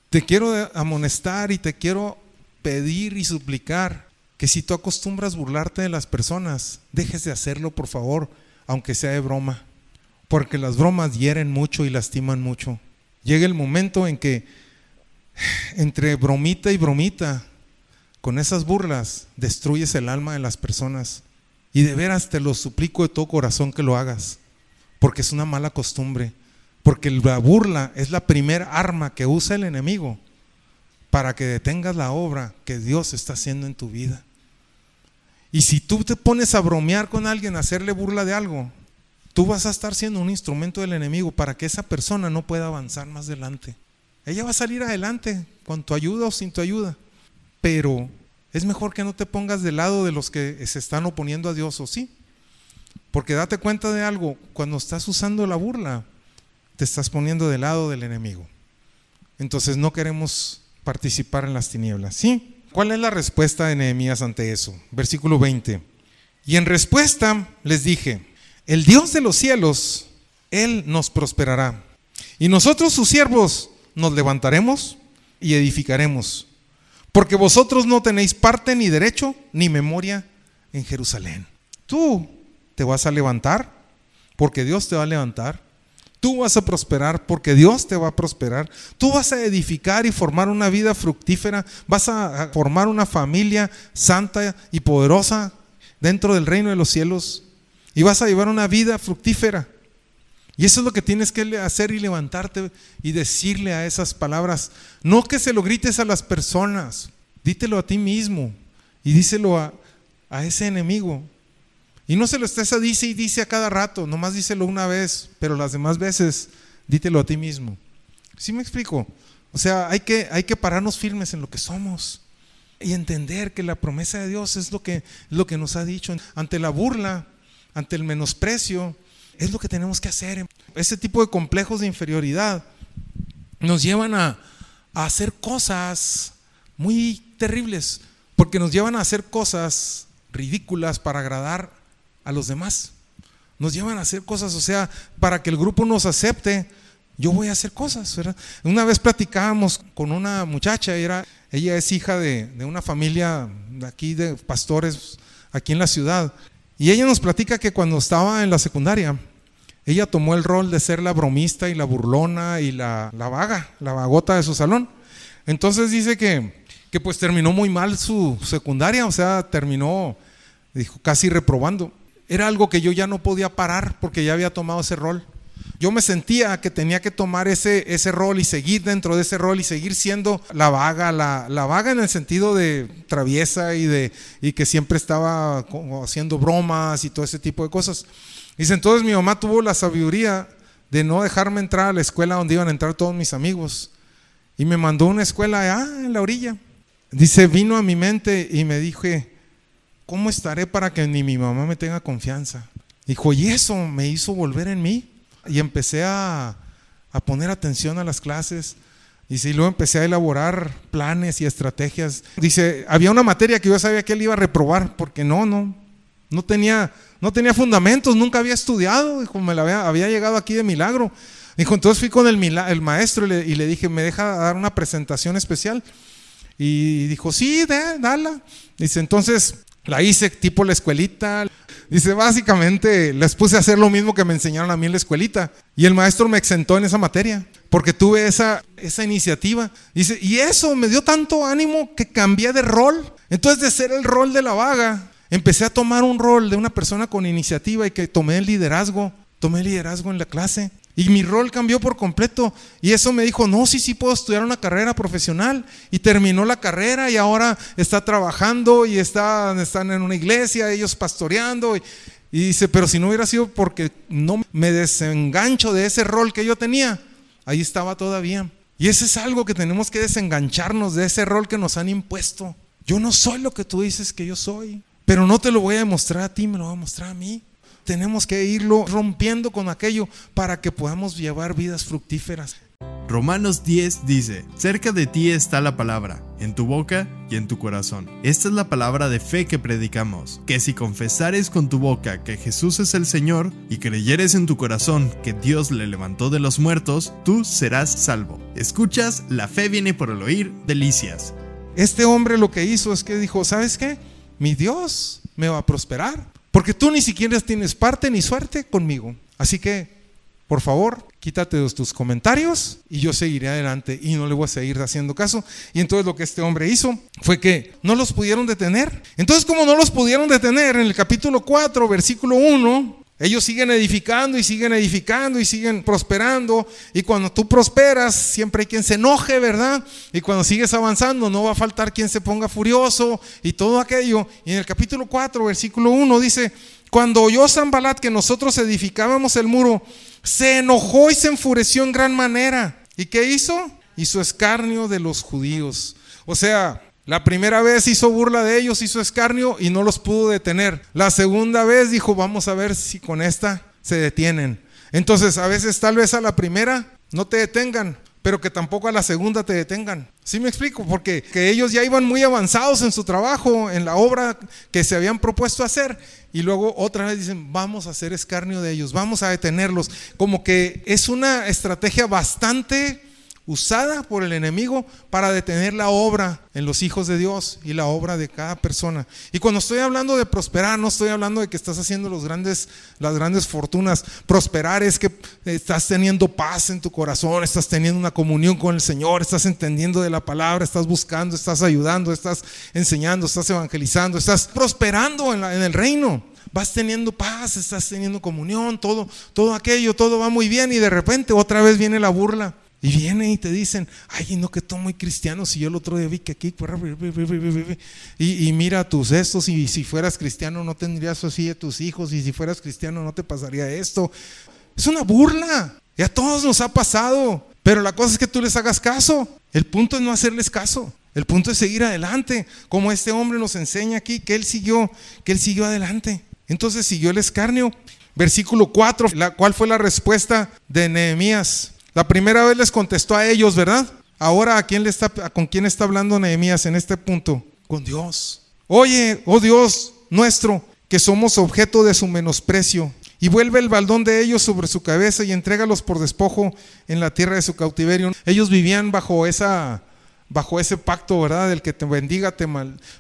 Te quiero amonestar y te quiero pedir y suplicar que si tú acostumbras burlarte de las personas, dejes de hacerlo, por favor, aunque sea de broma. Porque las bromas hieren mucho y lastiman mucho. Llega el momento en que entre bromita y bromita, con esas burlas, destruyes el alma de las personas. Y de veras te lo suplico de todo corazón que lo hagas, porque es una mala costumbre, porque la burla es la primera arma que usa el enemigo para que detengas la obra que Dios está haciendo en tu vida. Y si tú te pones a bromear con alguien, a hacerle burla de algo, tú vas a estar siendo un instrumento del enemigo para que esa persona no pueda avanzar más adelante. Ella va a salir adelante con tu ayuda o sin tu ayuda, pero es mejor que no te pongas del lado de los que se están oponiendo a Dios, ¿o sí? Porque date cuenta de algo, cuando estás usando la burla, te estás poniendo del lado del enemigo. Entonces no queremos participar en las tinieblas, ¿sí? ¿Cuál es la respuesta de Nehemías ante eso? Versículo 20. Y en respuesta les dije, el Dios de los cielos, Él nos prosperará. Y nosotros sus siervos nos levantaremos y edificaremos porque vosotros no tenéis parte ni derecho ni memoria en Jerusalén. Tú te vas a levantar porque Dios te va a levantar. Tú vas a prosperar porque Dios te va a prosperar. Tú vas a edificar y formar una vida fructífera. Vas a formar una familia santa y poderosa dentro del reino de los cielos. Y vas a llevar una vida fructífera. Y eso es lo que tienes que hacer y levantarte y decirle a esas palabras. No que se lo grites a las personas, dítelo a ti mismo y díselo a, ese enemigo. Y no se lo estés a dice y dice a cada rato, nomás díselo una vez, pero las demás veces dítelo a ti mismo. ¿Sí me explico? O sea, hay que, hay que pararnos firmes en lo que somos y entender que la promesa de Dios es lo que, lo que nos ha dicho. Ante la burla, ante el menosprecio, es lo que tenemos que hacer. Ese tipo de complejos de inferioridad nos llevan a, hacer cosas muy terribles, porque nos llevan a hacer cosas ridículas para agradar a los demás. Nos llevan a hacer cosas, o sea, para que el grupo nos acepte, yo voy a hacer cosas. Una vez platicábamos con una muchacha, era, ella es hija de, de una familia de aquí de pastores aquí en la ciudad, y ella nos platica que cuando estaba en la secundaria, ella tomó el rol de ser la bromista y la burlona y la, vaga, la vagota de su salón. Entonces dice que, que pues terminó muy mal su secundaria, o sea, terminó, dijo, casi reprobando. Era algo que yo ya no podía parar porque ya había tomado ese rol. Yo me sentía que tenía que tomar ese, ese rol y seguir dentro de ese rol y seguir siendo la vaga, la, la vaga en el sentido de traviesa y, de, y que siempre estaba haciendo bromas y todo ese tipo de cosas. Dice, entonces mi mamá tuvo la sabiduría de no dejarme entrar a la escuela donde iban a entrar todos mis amigos. Y me mandó a una escuela allá en la orilla. Dice, vino a mi mente y me dije, ¿cómo estaré para que ni mi mamá me tenga confianza? Dijo, y eso me hizo volver en mí y empecé a, poner atención a las clases. Y luego empecé a elaborar planes y estrategias. Dice, había una materia que yo sabía que él iba a reprobar, porque no, no, no tenía, no tenía fundamentos, nunca había estudiado, dijo, me había, llegado aquí de milagro. Dijo, entonces fui con el, maestro y le, dije, ¿me deja dar una presentación especial? Y dijo, sí, dala. Dice, entonces la hice tipo la escuelita. Dice, básicamente les puse a hacer lo mismo que me enseñaron a mí en la escuelita. Y el maestro me exentó en esa materia, porque tuve esa, esa iniciativa. Dice, y eso me dio tanto ánimo que cambié de rol. Entonces de ser el rol de la vaga, empecé a tomar un rol de una persona con iniciativa y que tomé el liderazgo. Tomé liderazgo en la clase. Y mi rol cambió por completo. Y eso me dijo, no, sí, sí puedo estudiar una carrera profesional. Y terminó la carrera y ahora está trabajando y está, están en una iglesia, ellos pastoreando. Y, dice, pero si no hubiera sido porque no me desengancho de ese rol que yo tenía, ahí estaba todavía. Y ese es algo que tenemos que desengancharnos de ese rol que nos han impuesto. Yo no soy lo que tú dices que yo soy, pero no te lo voy a demostrar a ti, me lo voy a mostrar a mí. Tenemos que irlo rompiendo con aquello para que podamos llevar vidas fructíferas. Romanos 10 dice, cerca de ti está la palabra, en tu boca y en tu corazón. Esta es la palabra de fe que predicamos, que si confesares con tu boca que Jesús es el Señor y creyeres en tu corazón que Dios le levantó de los muertos, tú serás salvo. Escuchas, la fe viene por el oír, delicias. Este hombre lo que hizo es que dijo, ¿sabes qué? Mi Dios me va a prosperar, porque tú ni siquiera tienes parte ni suerte conmigo. Así que por favor, quítate tus comentarios y yo seguiré adelante y no le voy a seguir haciendo caso. Y entonces lo que este hombre hizo fue que no los pudieron detener. Entonces, como no los pudieron detener, en el capítulo 4, versículo 1, ellos siguen edificando y siguen edificando y siguen prosperando. Y cuando tú prosperas, siempre hay quien se enoje, ¿verdad? Y cuando sigues avanzando, no va a faltar quien se ponga furioso y todo aquello. Y en el capítulo 4, versículo 1 dice, cuando oyó Zambalat que nosotros edificábamos el muro, se enojó y se enfureció en gran manera. ¿Y qué hizo? Hizo escarnio de los judíos. O sea, la primera vez hizo burla de ellos, hizo escarnio y no los pudo detener. La segunda vez dijo, vamos a ver si con esta se detienen. Entonces, a veces tal vez a la primera no te detengan, pero que tampoco a la segunda te detengan. ¿Sí me explico? Porque que ellos ya iban muy avanzados en su trabajo, en la obra que se habían propuesto hacer, y luego otra vez dicen, vamos a hacer escarnio de ellos, vamos a detenerlos. Como que es una estrategia bastante usada por el enemigo para detener la obra en los hijos de Dios y la obra de cada persona. Y cuando estoy hablando de prosperar, no estoy hablando de que estás haciendo las grandes fortunas. Prosperar es que estás teniendo paz en tu corazón, estás teniendo una comunión con el Señor, estás entendiendo de la palabra, estás buscando, estás ayudando, estás enseñando, estás evangelizando, estás prosperando en, en el reino vas teniendo paz, estás teniendo comunión, todo, todo aquello, todo va muy bien y de repente otra vez viene la burla. Y vienen y te dicen, ay, no que tú muy cristiano, si yo el otro día vi que aquí, y, mira tus estos, y si fueras cristiano no tendrías así a tus hijos, y si fueras cristiano no te pasaría esto. Es una burla, y a todos nos ha pasado, pero la cosa es que tú les hagas caso. El punto es no hacerles caso. El punto es seguir adelante, como este hombre nos enseña aquí, que él siguió, que él siguió adelante. Entonces siguió el escarnio. Versículo 4, la, ¿cuál fue la respuesta de Nehemías? La primera vez les contestó a ellos, ¿verdad? Ahora, ¿a quién le está, ¿con quién está hablando Nehemías en este punto? Con Dios. Oye, oh Dios nuestro, que somos objeto de su menosprecio. Y vuelve el baldón de ellos sobre su cabeza y entrégalos por despojo en la tierra de su cautiverio. Ellos vivían bajo esa bajo ese pacto, ¿verdad? El que te bendiga te,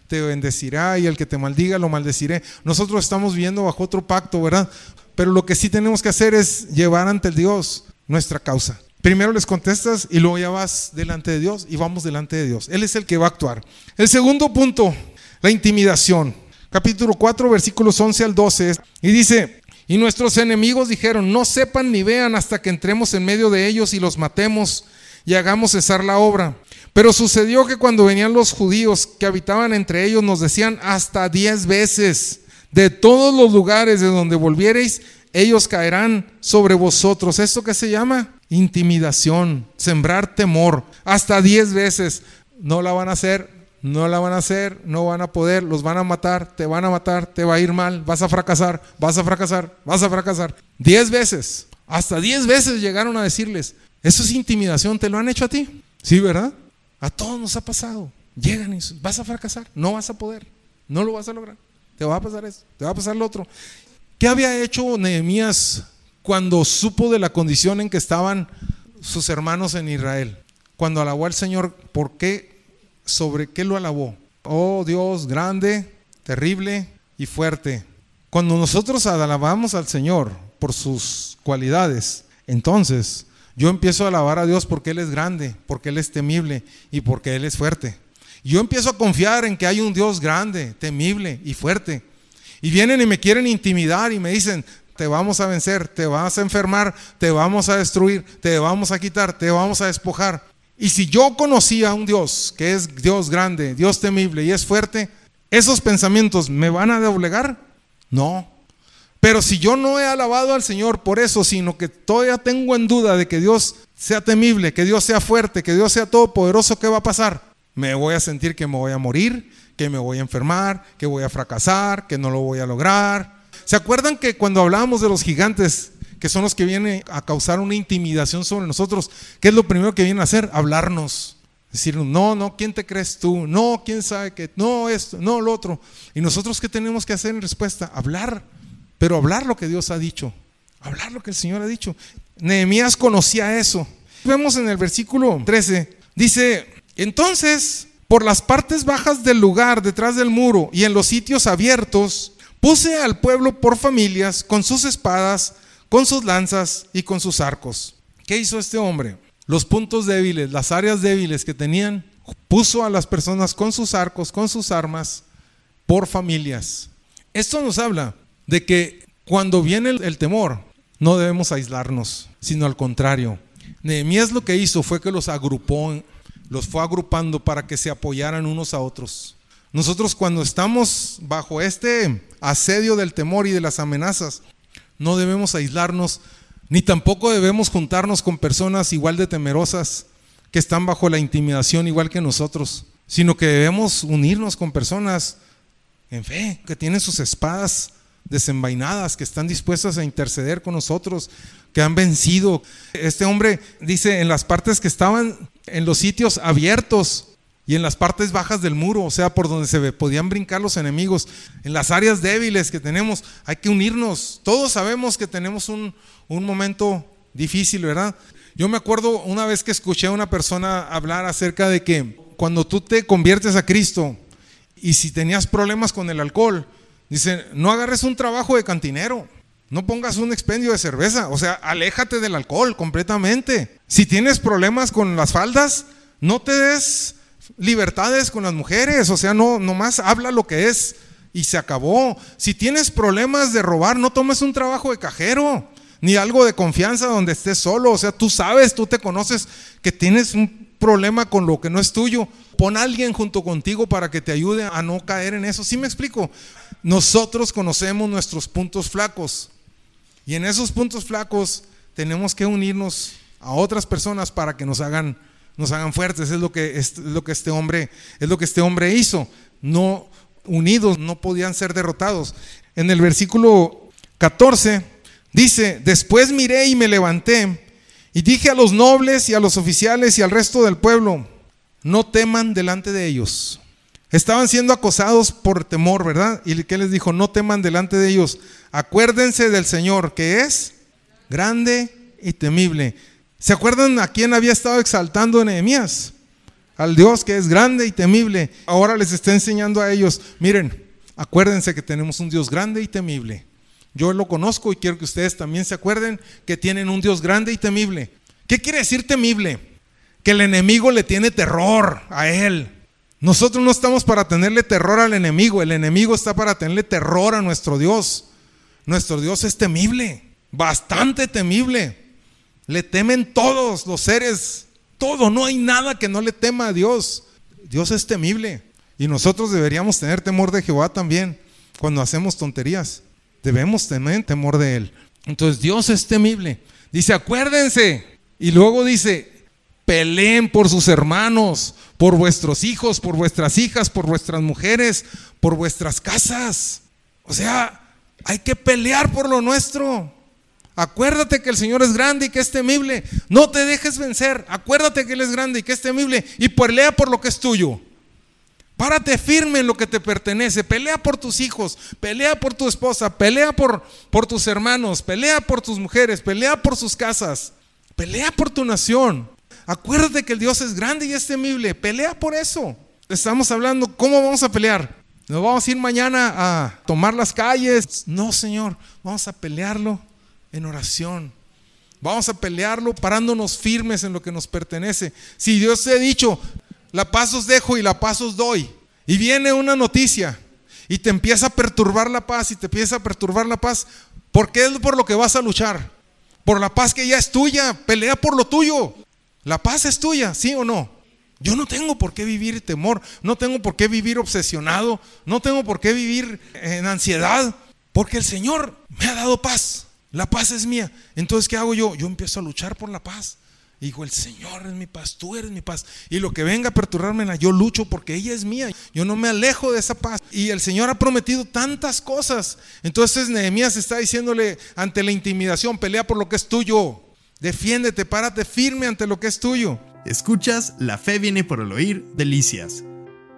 te bendecirá y el que te maldiga lo maldeciré. Nosotros estamos viviendo bajo otro pacto, ¿verdad? Pero lo que sí tenemos que hacer es llevar ante el Dios nuestra causa. Primero les contestas y luego ya vas delante de Dios y vamos delante de Dios. Él es el que va a actuar. El segundo punto, la intimidación. Capítulo 4, versículos 11 al 12. Y dice, y nuestros enemigos dijeron, no sepan ni vean hasta que entremos en medio de ellos y los matemos y hagamos cesar la obra. Pero sucedió que cuando venían los judíos que habitaban entre ellos nos decían hasta diez veces, de todos los lugares de donde volviereis, ellos caerán sobre vosotros. ¿Esto qué se llama? Intimidación, sembrar temor. Hasta diez veces. No la van a hacer, no la van a hacer, no van a poder, los van a matar, te van a matar, te va a ir mal, vas a fracasar, vas a fracasar, vas a fracasar. Diez veces, hasta diez veces llegaron a decirles, eso es intimidación, ¿te lo han hecho a ti? Sí, ¿verdad? A todos nos ha pasado. Llegan y vas a fracasar, no vas a poder, no lo vas a lograr. Te va a pasar eso, te va a pasar lo otro. ¿Qué había hecho Nehemías cuando supo de la condición en que estaban sus hermanos en Israel? Cuando alabó al Señor, ¿por qué? ¿Sobre qué lo alabó? Oh Dios grande, terrible y fuerte. Cuando nosotros alabamos al Señor por sus cualidades, entonces yo empiezo a alabar a Dios porque Él es grande, porque Él es temible y porque Él es fuerte. Yo empiezo a confiar en que hay un Dios grande, temible y fuerte y vienen y me quieren intimidar y me dicen, te vamos a vencer, te vas a enfermar, te vamos a destruir, te vamos a quitar, te vamos a despojar. Y si yo conocía a un Dios que es Dios grande, Dios temible y es fuerte, ¿esos pensamientos me van a doblegar? No. Pero si yo no he alabado al Señor por eso, sino que todavía tengo en duda de que Dios sea temible, que Dios sea fuerte, que Dios sea todopoderoso, ¿qué va a pasar? Me voy a sentir que me voy a morir, que me voy a enfermar, que voy a fracasar, que no lo voy a lograr. ¿Se acuerdan que cuando hablábamos de los gigantes, que son los que vienen a causar una intimidación sobre nosotros, ¿qué es lo primero que vienen a hacer? Hablarnos. Decir, no, no, ¿quién te crees tú? No, ¿quién sabe que? No, esto, no, lo otro. ¿Y nosotros qué tenemos que hacer en respuesta? Hablar, pero hablar lo que Dios ha dicho. Hablar lo que el Señor ha dicho. Nehemías conocía eso. Vemos en el versículo 13, dice, entonces, por las partes bajas del lugar, detrás del muro y en los sitios abiertos, puse al pueblo por familias con sus espadas, con sus lanzas y con sus arcos. ¿Qué hizo este hombre? Los puntos débiles, las áreas débiles que tenían, puso a las personas con sus arcos, con sus armas, por familias. Esto nos habla de que cuando viene el, temor, no debemos aislarnos, sino al contrario. Nehemías lo que hizo fue que los agrupó, los fue agrupando para que se apoyaran unos a otros. Nosotros cuando estamos bajo este asedio del temor y de las amenazas, no debemos aislarnos, ni tampoco debemos juntarnos con personas igual de temerosas que están bajo la intimidación igual que nosotros, sino que debemos unirnos con personas en fe, que tienen sus espadas desenvainadas, que están dispuestas a interceder con nosotros, que han vencido. Este hombre dice en las partes que estaban en los sitios abiertos y en las partes bajas del muro, o sea, por donde se podían brincar los enemigos, en las áreas débiles que tenemos, hay que unirnos. Todos sabemos que tenemos un, un momento difícil, ¿verdad? Yo me acuerdo una vez que escuché a una persona hablar acerca de que cuando tú te conviertes a Cristo y si tenías problemas con el alcohol, Dice, no agarres un trabajo de cantinero. No pongas un expendio de cerveza. O sea, aléjate del alcohol completamente. Si tienes problemas con las faldas, no te des libertades con las mujeres. O sea, no nomás habla lo que es y se acabó. Si tienes problemas de robar, no tomes un trabajo de cajero. Ni algo de confianza donde estés solo. O sea, tú sabes, tú te conoces que tienes un problema con lo que no es tuyo. Pon a alguien junto contigo para que te ayude a no caer en eso. ¿Sí me explico? Nosotros conocemos nuestros puntos flacos y en esos puntos flacos tenemos que unirnos a otras personas para que nos hagan nos hagan fuertes, es lo que es lo que este hombre es lo que este hombre hizo. No unidos no podían ser derrotados. En el versículo 14 dice, "Después miré y me levanté y dije a los nobles y a los oficiales y al resto del pueblo, no teman delante de ellos." Estaban siendo acosados por temor, ¿verdad? Y que les dijo, no teman delante de ellos. Acuérdense del Señor, que es grande y temible. ¿Se acuerdan a quién había estado exaltando Nehemías? Al Dios que es grande y temible. Ahora les está enseñando a ellos, miren, acuérdense que tenemos un Dios grande y temible. Yo lo conozco y quiero que ustedes también se acuerden que tienen un Dios grande y temible. ¿Qué quiere decir temible? Que el enemigo le tiene terror a él. Nosotros no estamos para tenerle terror al enemigo, el enemigo está para tenerle terror a nuestro Dios. Nuestro Dios es temible, bastante temible. Le temen todos los seres, todo, no hay nada que no le tema a Dios. Dios es temible y nosotros deberíamos tener temor de Jehová también cuando hacemos tonterías. Debemos tener temor de Él. Entonces Dios es temible. Dice, acuérdense. Y luego dice, Peleen por sus hermanos, por vuestros hijos, por vuestras hijas, por vuestras mujeres, por vuestras casas. O sea, hay que pelear por lo nuestro. Acuérdate que el Señor es grande y que es temible. No te dejes vencer. Acuérdate que Él es grande y que es temible. Y pelea por lo que es tuyo. Párate firme en lo que te pertenece. Pelea por tus hijos. Pelea por tu esposa. Pelea por, por tus hermanos. Pelea por tus mujeres. Pelea por sus casas. Pelea por tu nación. Acuérdate que el Dios es grande y es temible. Pelea por eso. Estamos hablando, ¿cómo vamos a pelear? ¿Nos vamos a ir mañana a tomar las calles? No, Señor. Vamos a pelearlo en oración. Vamos a pelearlo parándonos firmes en lo que nos pertenece. Si Dios te ha dicho, la paz os dejo y la paz os doy, y viene una noticia y te empieza a perturbar la paz y te empieza a perturbar la paz, ¿por qué es por lo que vas a luchar? Por la paz que ya es tuya, pelea por lo tuyo. La paz es tuya, ¿sí o no? Yo no tengo por qué vivir temor, no tengo por qué vivir obsesionado, no tengo por qué vivir en ansiedad. Porque el Señor me ha dado paz. La paz es mía. Entonces, ¿qué hago yo? Yo empiezo a luchar por la paz. Y digo, el Señor es mi paz, tú eres mi paz. Y lo que venga a perturbarme, yo lucho porque ella es mía. Yo no me alejo de esa paz. Y el Señor ha prometido tantas cosas. Entonces Nehemías está diciéndole ante la intimidación, pelea por lo que es tuyo. Defiéndete, párate firme ante lo que es tuyo. Escuchas La Fe viene por el oír, Delicias.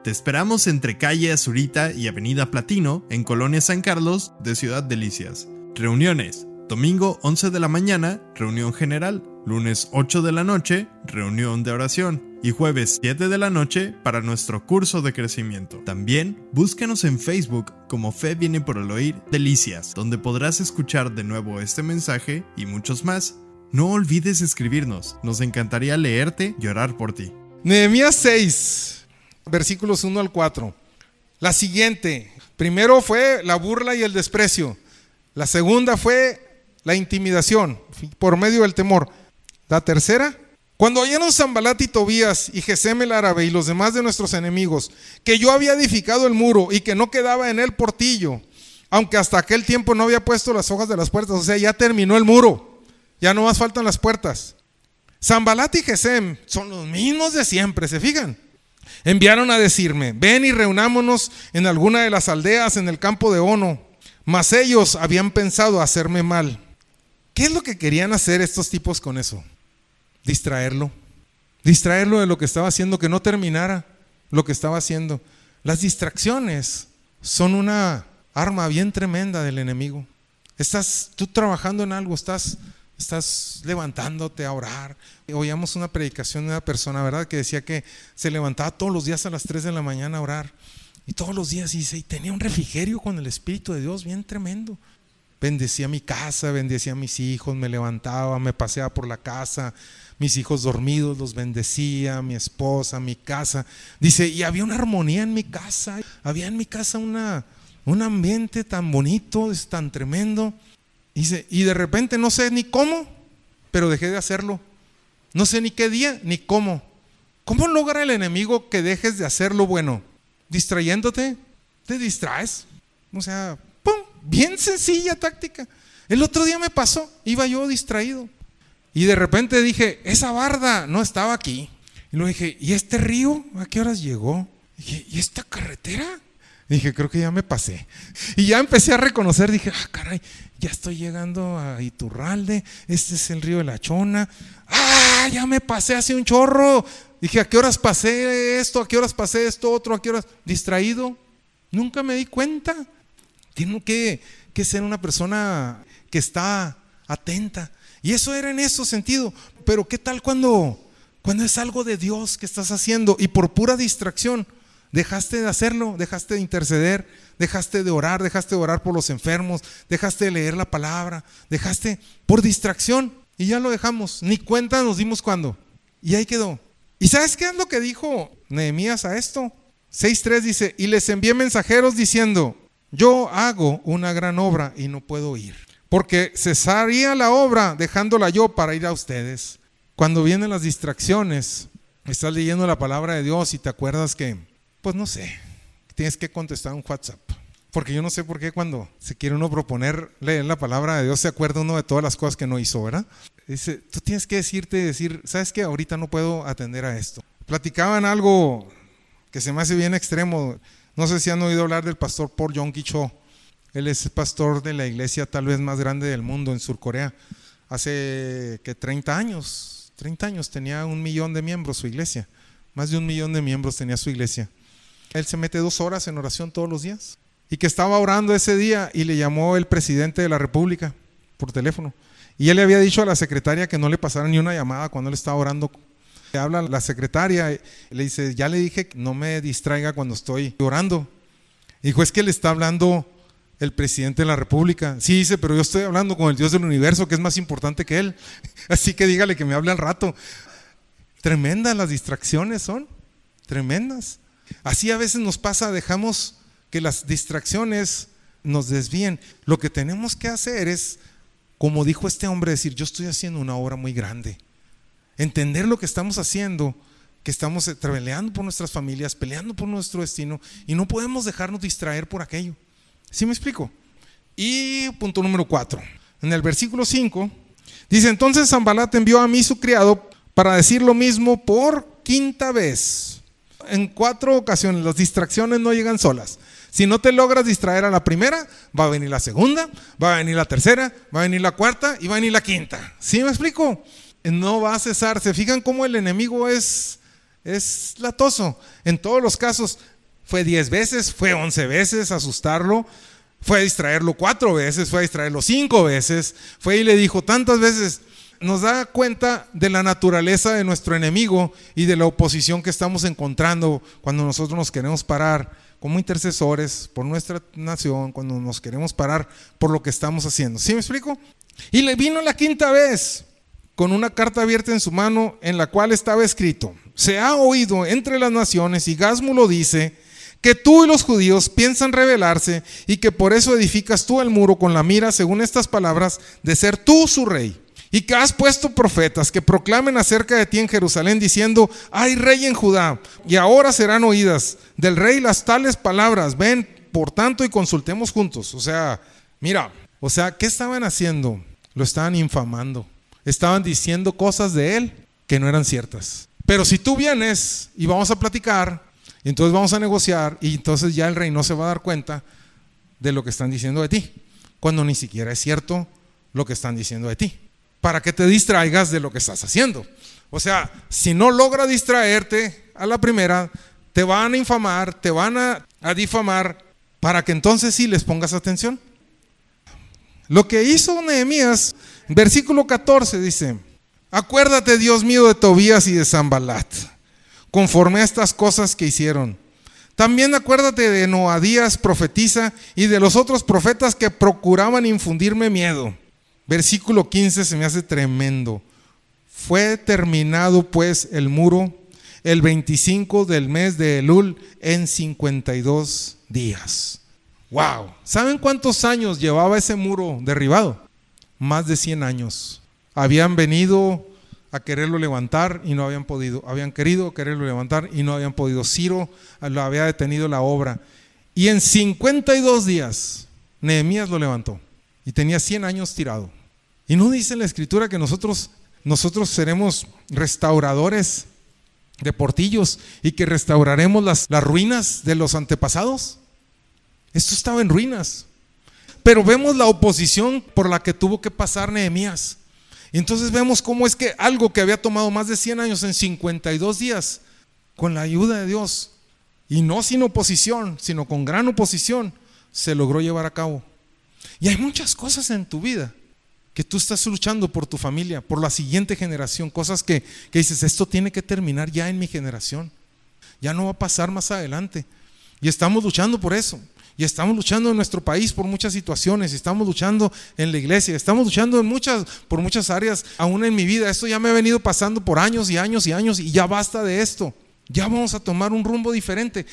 Te esperamos entre calle Azurita y Avenida Platino, en Colonia San Carlos, de Ciudad Delicias. Reuniones. Domingo 11 de la mañana, reunión general. Lunes 8 de la noche, reunión de oración. Y jueves 7 de la noche para nuestro curso de crecimiento. También búscanos en Facebook como Fe viene por el oír Delicias, donde podrás escuchar de nuevo este mensaje y muchos más. No olvides escribirnos, nos encantaría leerte y orar por ti. Nehemías 6, versículos 1 al 4. La siguiente, primero fue la burla y el desprecio. La segunda fue la intimidación por medio del temor. La tercera, cuando oyeron Zambalat y Tobías y Gesem el árabe y los demás de nuestros enemigos, que yo había edificado el muro y que no quedaba en él portillo, aunque hasta aquel tiempo no había puesto las hojas de las puertas, o sea, ya terminó el muro. Ya no más faltan las puertas. Zambalat y Gesem son los mismos de siempre, ¿se fijan? Enviaron a decirme, ven y reunámonos en alguna de las aldeas en el campo de Ono. Mas ellos habían pensado hacerme mal. ¿Qué es lo que querían hacer estos tipos con eso? Distraerlo. Distraerlo de lo que estaba haciendo, que no terminara lo que estaba haciendo. Las distracciones son una arma bien tremenda del enemigo. Estás tú trabajando en algo, estás estás levantándote a orar. Oíamos una predicación de una persona, ¿verdad? Que decía que se levantaba todos los días a las 3 de la mañana a orar. Y todos los días dice, y tenía un refrigerio con el Espíritu de Dios bien tremendo. Bendecía mi casa, bendecía a mis hijos, me levantaba, me paseaba por la casa, mis hijos dormidos los bendecía, mi esposa, mi casa. Dice, y había una armonía en mi casa, había en mi casa una, un ambiente tan bonito, tan tremendo. Dice, y de repente no sé ni cómo, pero dejé de hacerlo. No sé ni qué día ni cómo. ¿Cómo logra el enemigo que dejes de hacer lo bueno? Distrayéndote, te distraes. O sea. Bien sencilla táctica. El otro día me pasó, iba yo distraído. Y de repente dije, esa barda no estaba aquí. Y luego dije, ¿y este río? ¿A qué horas llegó? Y dije, ¿y esta carretera? Dije, creo que ya me pasé. Y ya empecé a reconocer, dije, ah, caray, ya estoy llegando a Iturralde, este es el río de la Chona. Ah, ya me pasé hace un chorro. Dije, ¿a qué horas pasé esto? ¿A qué horas pasé esto otro? ¿A qué horas? Distraído. Nunca me di cuenta. Tengo que, que ser una persona que está atenta. Y eso era en ese sentido. Pero ¿qué tal cuando, cuando es algo de Dios que estás haciendo y por pura distracción? Dejaste de hacerlo, dejaste de interceder, dejaste de orar, dejaste de orar por los enfermos, dejaste de leer la palabra, dejaste por distracción y ya lo dejamos. Ni cuenta nos dimos cuando. Y ahí quedó. ¿Y sabes qué es lo que dijo Nehemías a esto? 6.3 dice, y les envié mensajeros diciendo, yo hago una gran obra y no puedo ir, porque cesaría la obra dejándola yo para ir a ustedes. Cuando vienen las distracciones, estás leyendo la palabra de Dios y te acuerdas que pues no sé, tienes que contestar un WhatsApp. Porque yo no sé por qué cuando se quiere uno proponer leer la palabra de Dios se acuerda uno de todas las cosas que no hizo, ¿verdad? Dice, tú tienes que decirte, decir, ¿sabes qué? Ahorita no puedo atender a esto. Platicaban algo que se me hace bien extremo. No sé si han oído hablar del pastor Paul Yong Cho. Él es pastor de la iglesia tal vez más grande del mundo en Surcorea. Hace que 30 años, 30 años tenía un millón de miembros su iglesia. Más de un millón de miembros tenía su iglesia. Él se mete dos horas en oración todos los días. Y que estaba orando ese día y le llamó el presidente de la República por teléfono. Y él le había dicho a la secretaria que no le pasara ni una llamada cuando él estaba orando. Habla la secretaria, le dice, ya le dije no me distraiga cuando estoy orando. Dijo, es que le está hablando el presidente de la República. Sí, dice, pero yo estoy hablando con el Dios del universo, que es más importante que él. Así que dígale que me hable al rato. Tremendas las distracciones son, tremendas. Así a veces nos pasa, dejamos que las distracciones nos desvíen. Lo que tenemos que hacer es, como dijo este hombre, decir, yo estoy haciendo una obra muy grande. Entender lo que estamos haciendo, que estamos peleando por nuestras familias, peleando por nuestro destino, y no podemos dejarnos distraer por aquello. ¿Sí me explico? Y punto número 4. En el versículo 5 dice, entonces Zambalat envió a mí su criado para decir lo mismo por quinta vez. En cuatro ocasiones las distracciones no llegan solas. Si no te logras distraer a la primera, va a venir la segunda, va a venir la tercera, va a venir la cuarta y va a venir la quinta. ¿Sí me explico? No va a cesar. ¿Se fijan cómo el enemigo es, es latoso? En todos los casos, fue diez veces, fue once veces asustarlo, fue a distraerlo cuatro veces, fue a distraerlo cinco veces, fue y le dijo tantas veces, nos da cuenta de la naturaleza de nuestro enemigo y de la oposición que estamos encontrando cuando nosotros nos queremos parar como intercesores por nuestra nación, cuando nos queremos parar por lo que estamos haciendo. ¿Sí me explico? Y le vino la quinta vez con una carta abierta en su mano en la cual estaba escrito, se ha oído entre las naciones y Gasmo lo dice, que tú y los judíos piensan rebelarse y que por eso edificas tú el muro con la mira, según estas palabras, de ser tú su rey. Y que has puesto profetas que proclamen acerca de ti en Jerusalén diciendo, hay rey en Judá, y ahora serán oídas del rey las tales palabras, ven, por tanto, y consultemos juntos. O sea, mira, o sea, ¿qué estaban haciendo? Lo estaban infamando. Estaban diciendo cosas de él que no eran ciertas. Pero si tú vienes y vamos a platicar, entonces vamos a negociar y entonces ya el rey no se va a dar cuenta de lo que están diciendo de ti, cuando ni siquiera es cierto lo que están diciendo de ti, para que te distraigas de lo que estás haciendo. O sea, si no logra distraerte a la primera, te van a infamar, te van a, difamar, para que entonces sí les pongas atención. Lo que hizo Nehemías, versículo 14 dice, acuérdate Dios mío de Tobías y de Zambalat conforme a estas cosas que hicieron. También acuérdate de Noadías profetiza y de los otros profetas que procuraban infundirme miedo. Versículo 15 se me hace tremendo. Fue terminado pues el muro el 25 del mes de Elul en 52 días. Wow. ¿Saben cuántos años llevaba ese muro derribado? Más de 100 años. Habían venido a quererlo levantar y no habían podido. Habían querido quererlo levantar y no habían podido. Ciro lo había detenido la obra. Y en 52 días, Nehemías lo levantó. Y tenía 100 años tirado. Y no dice la escritura que nosotros, nosotros seremos restauradores de portillos y que restauraremos las, las ruinas de los antepasados. Esto estaba en ruinas. Pero vemos la oposición por la que tuvo que pasar Nehemías. Entonces vemos cómo es que algo que había tomado más de 100 años en 52 días, con la ayuda de Dios, y no sin oposición, sino con gran oposición, se logró llevar a cabo. Y hay muchas cosas en tu vida que tú estás luchando por tu familia, por la siguiente generación, cosas que, que dices, esto tiene que terminar ya en mi generación, ya no va a pasar más adelante. Y estamos luchando por eso. Y estamos luchando en nuestro país por muchas situaciones, estamos luchando en la iglesia, estamos luchando en muchas, por muchas áreas, aún en mi vida. Esto ya me ha venido pasando por años y años y años y ya basta de esto. Ya vamos a tomar un rumbo diferente.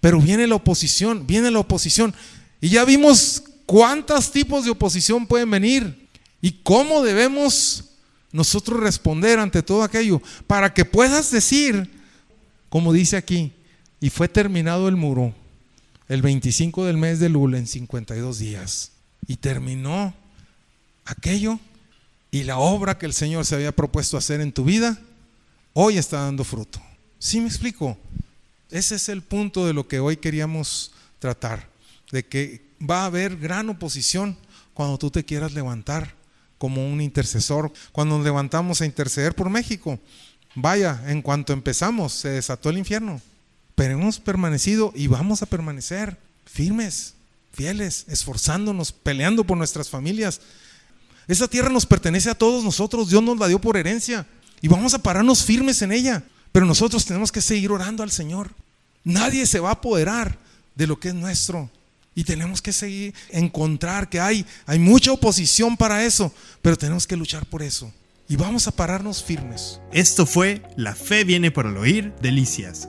Pero viene la oposición, viene la oposición. Y ya vimos cuántos tipos de oposición pueden venir y cómo debemos nosotros responder ante todo aquello para que puedas decir, como dice aquí, y fue terminado el muro el 25 del mes de Lula en 52 días. Y terminó aquello y la obra que el Señor se había propuesto hacer en tu vida, hoy está dando fruto. ¿Sí me explico? Ese es el punto de lo que hoy queríamos tratar, de que va a haber gran oposición cuando tú te quieras levantar como un intercesor. Cuando nos levantamos a interceder por México, vaya, en cuanto empezamos, se desató el infierno pero hemos permanecido y vamos a permanecer firmes, fieles, esforzándonos, peleando por nuestras familias. Esa tierra nos pertenece a todos nosotros, Dios nos la dio por herencia y vamos a pararnos firmes en ella, pero nosotros tenemos que seguir orando al Señor. Nadie se va a apoderar de lo que es nuestro. Y tenemos que seguir, encontrar que hay, hay mucha oposición para eso, pero tenemos que luchar por eso. Y vamos a pararnos firmes. Esto fue La Fe viene por el oír, Delicias.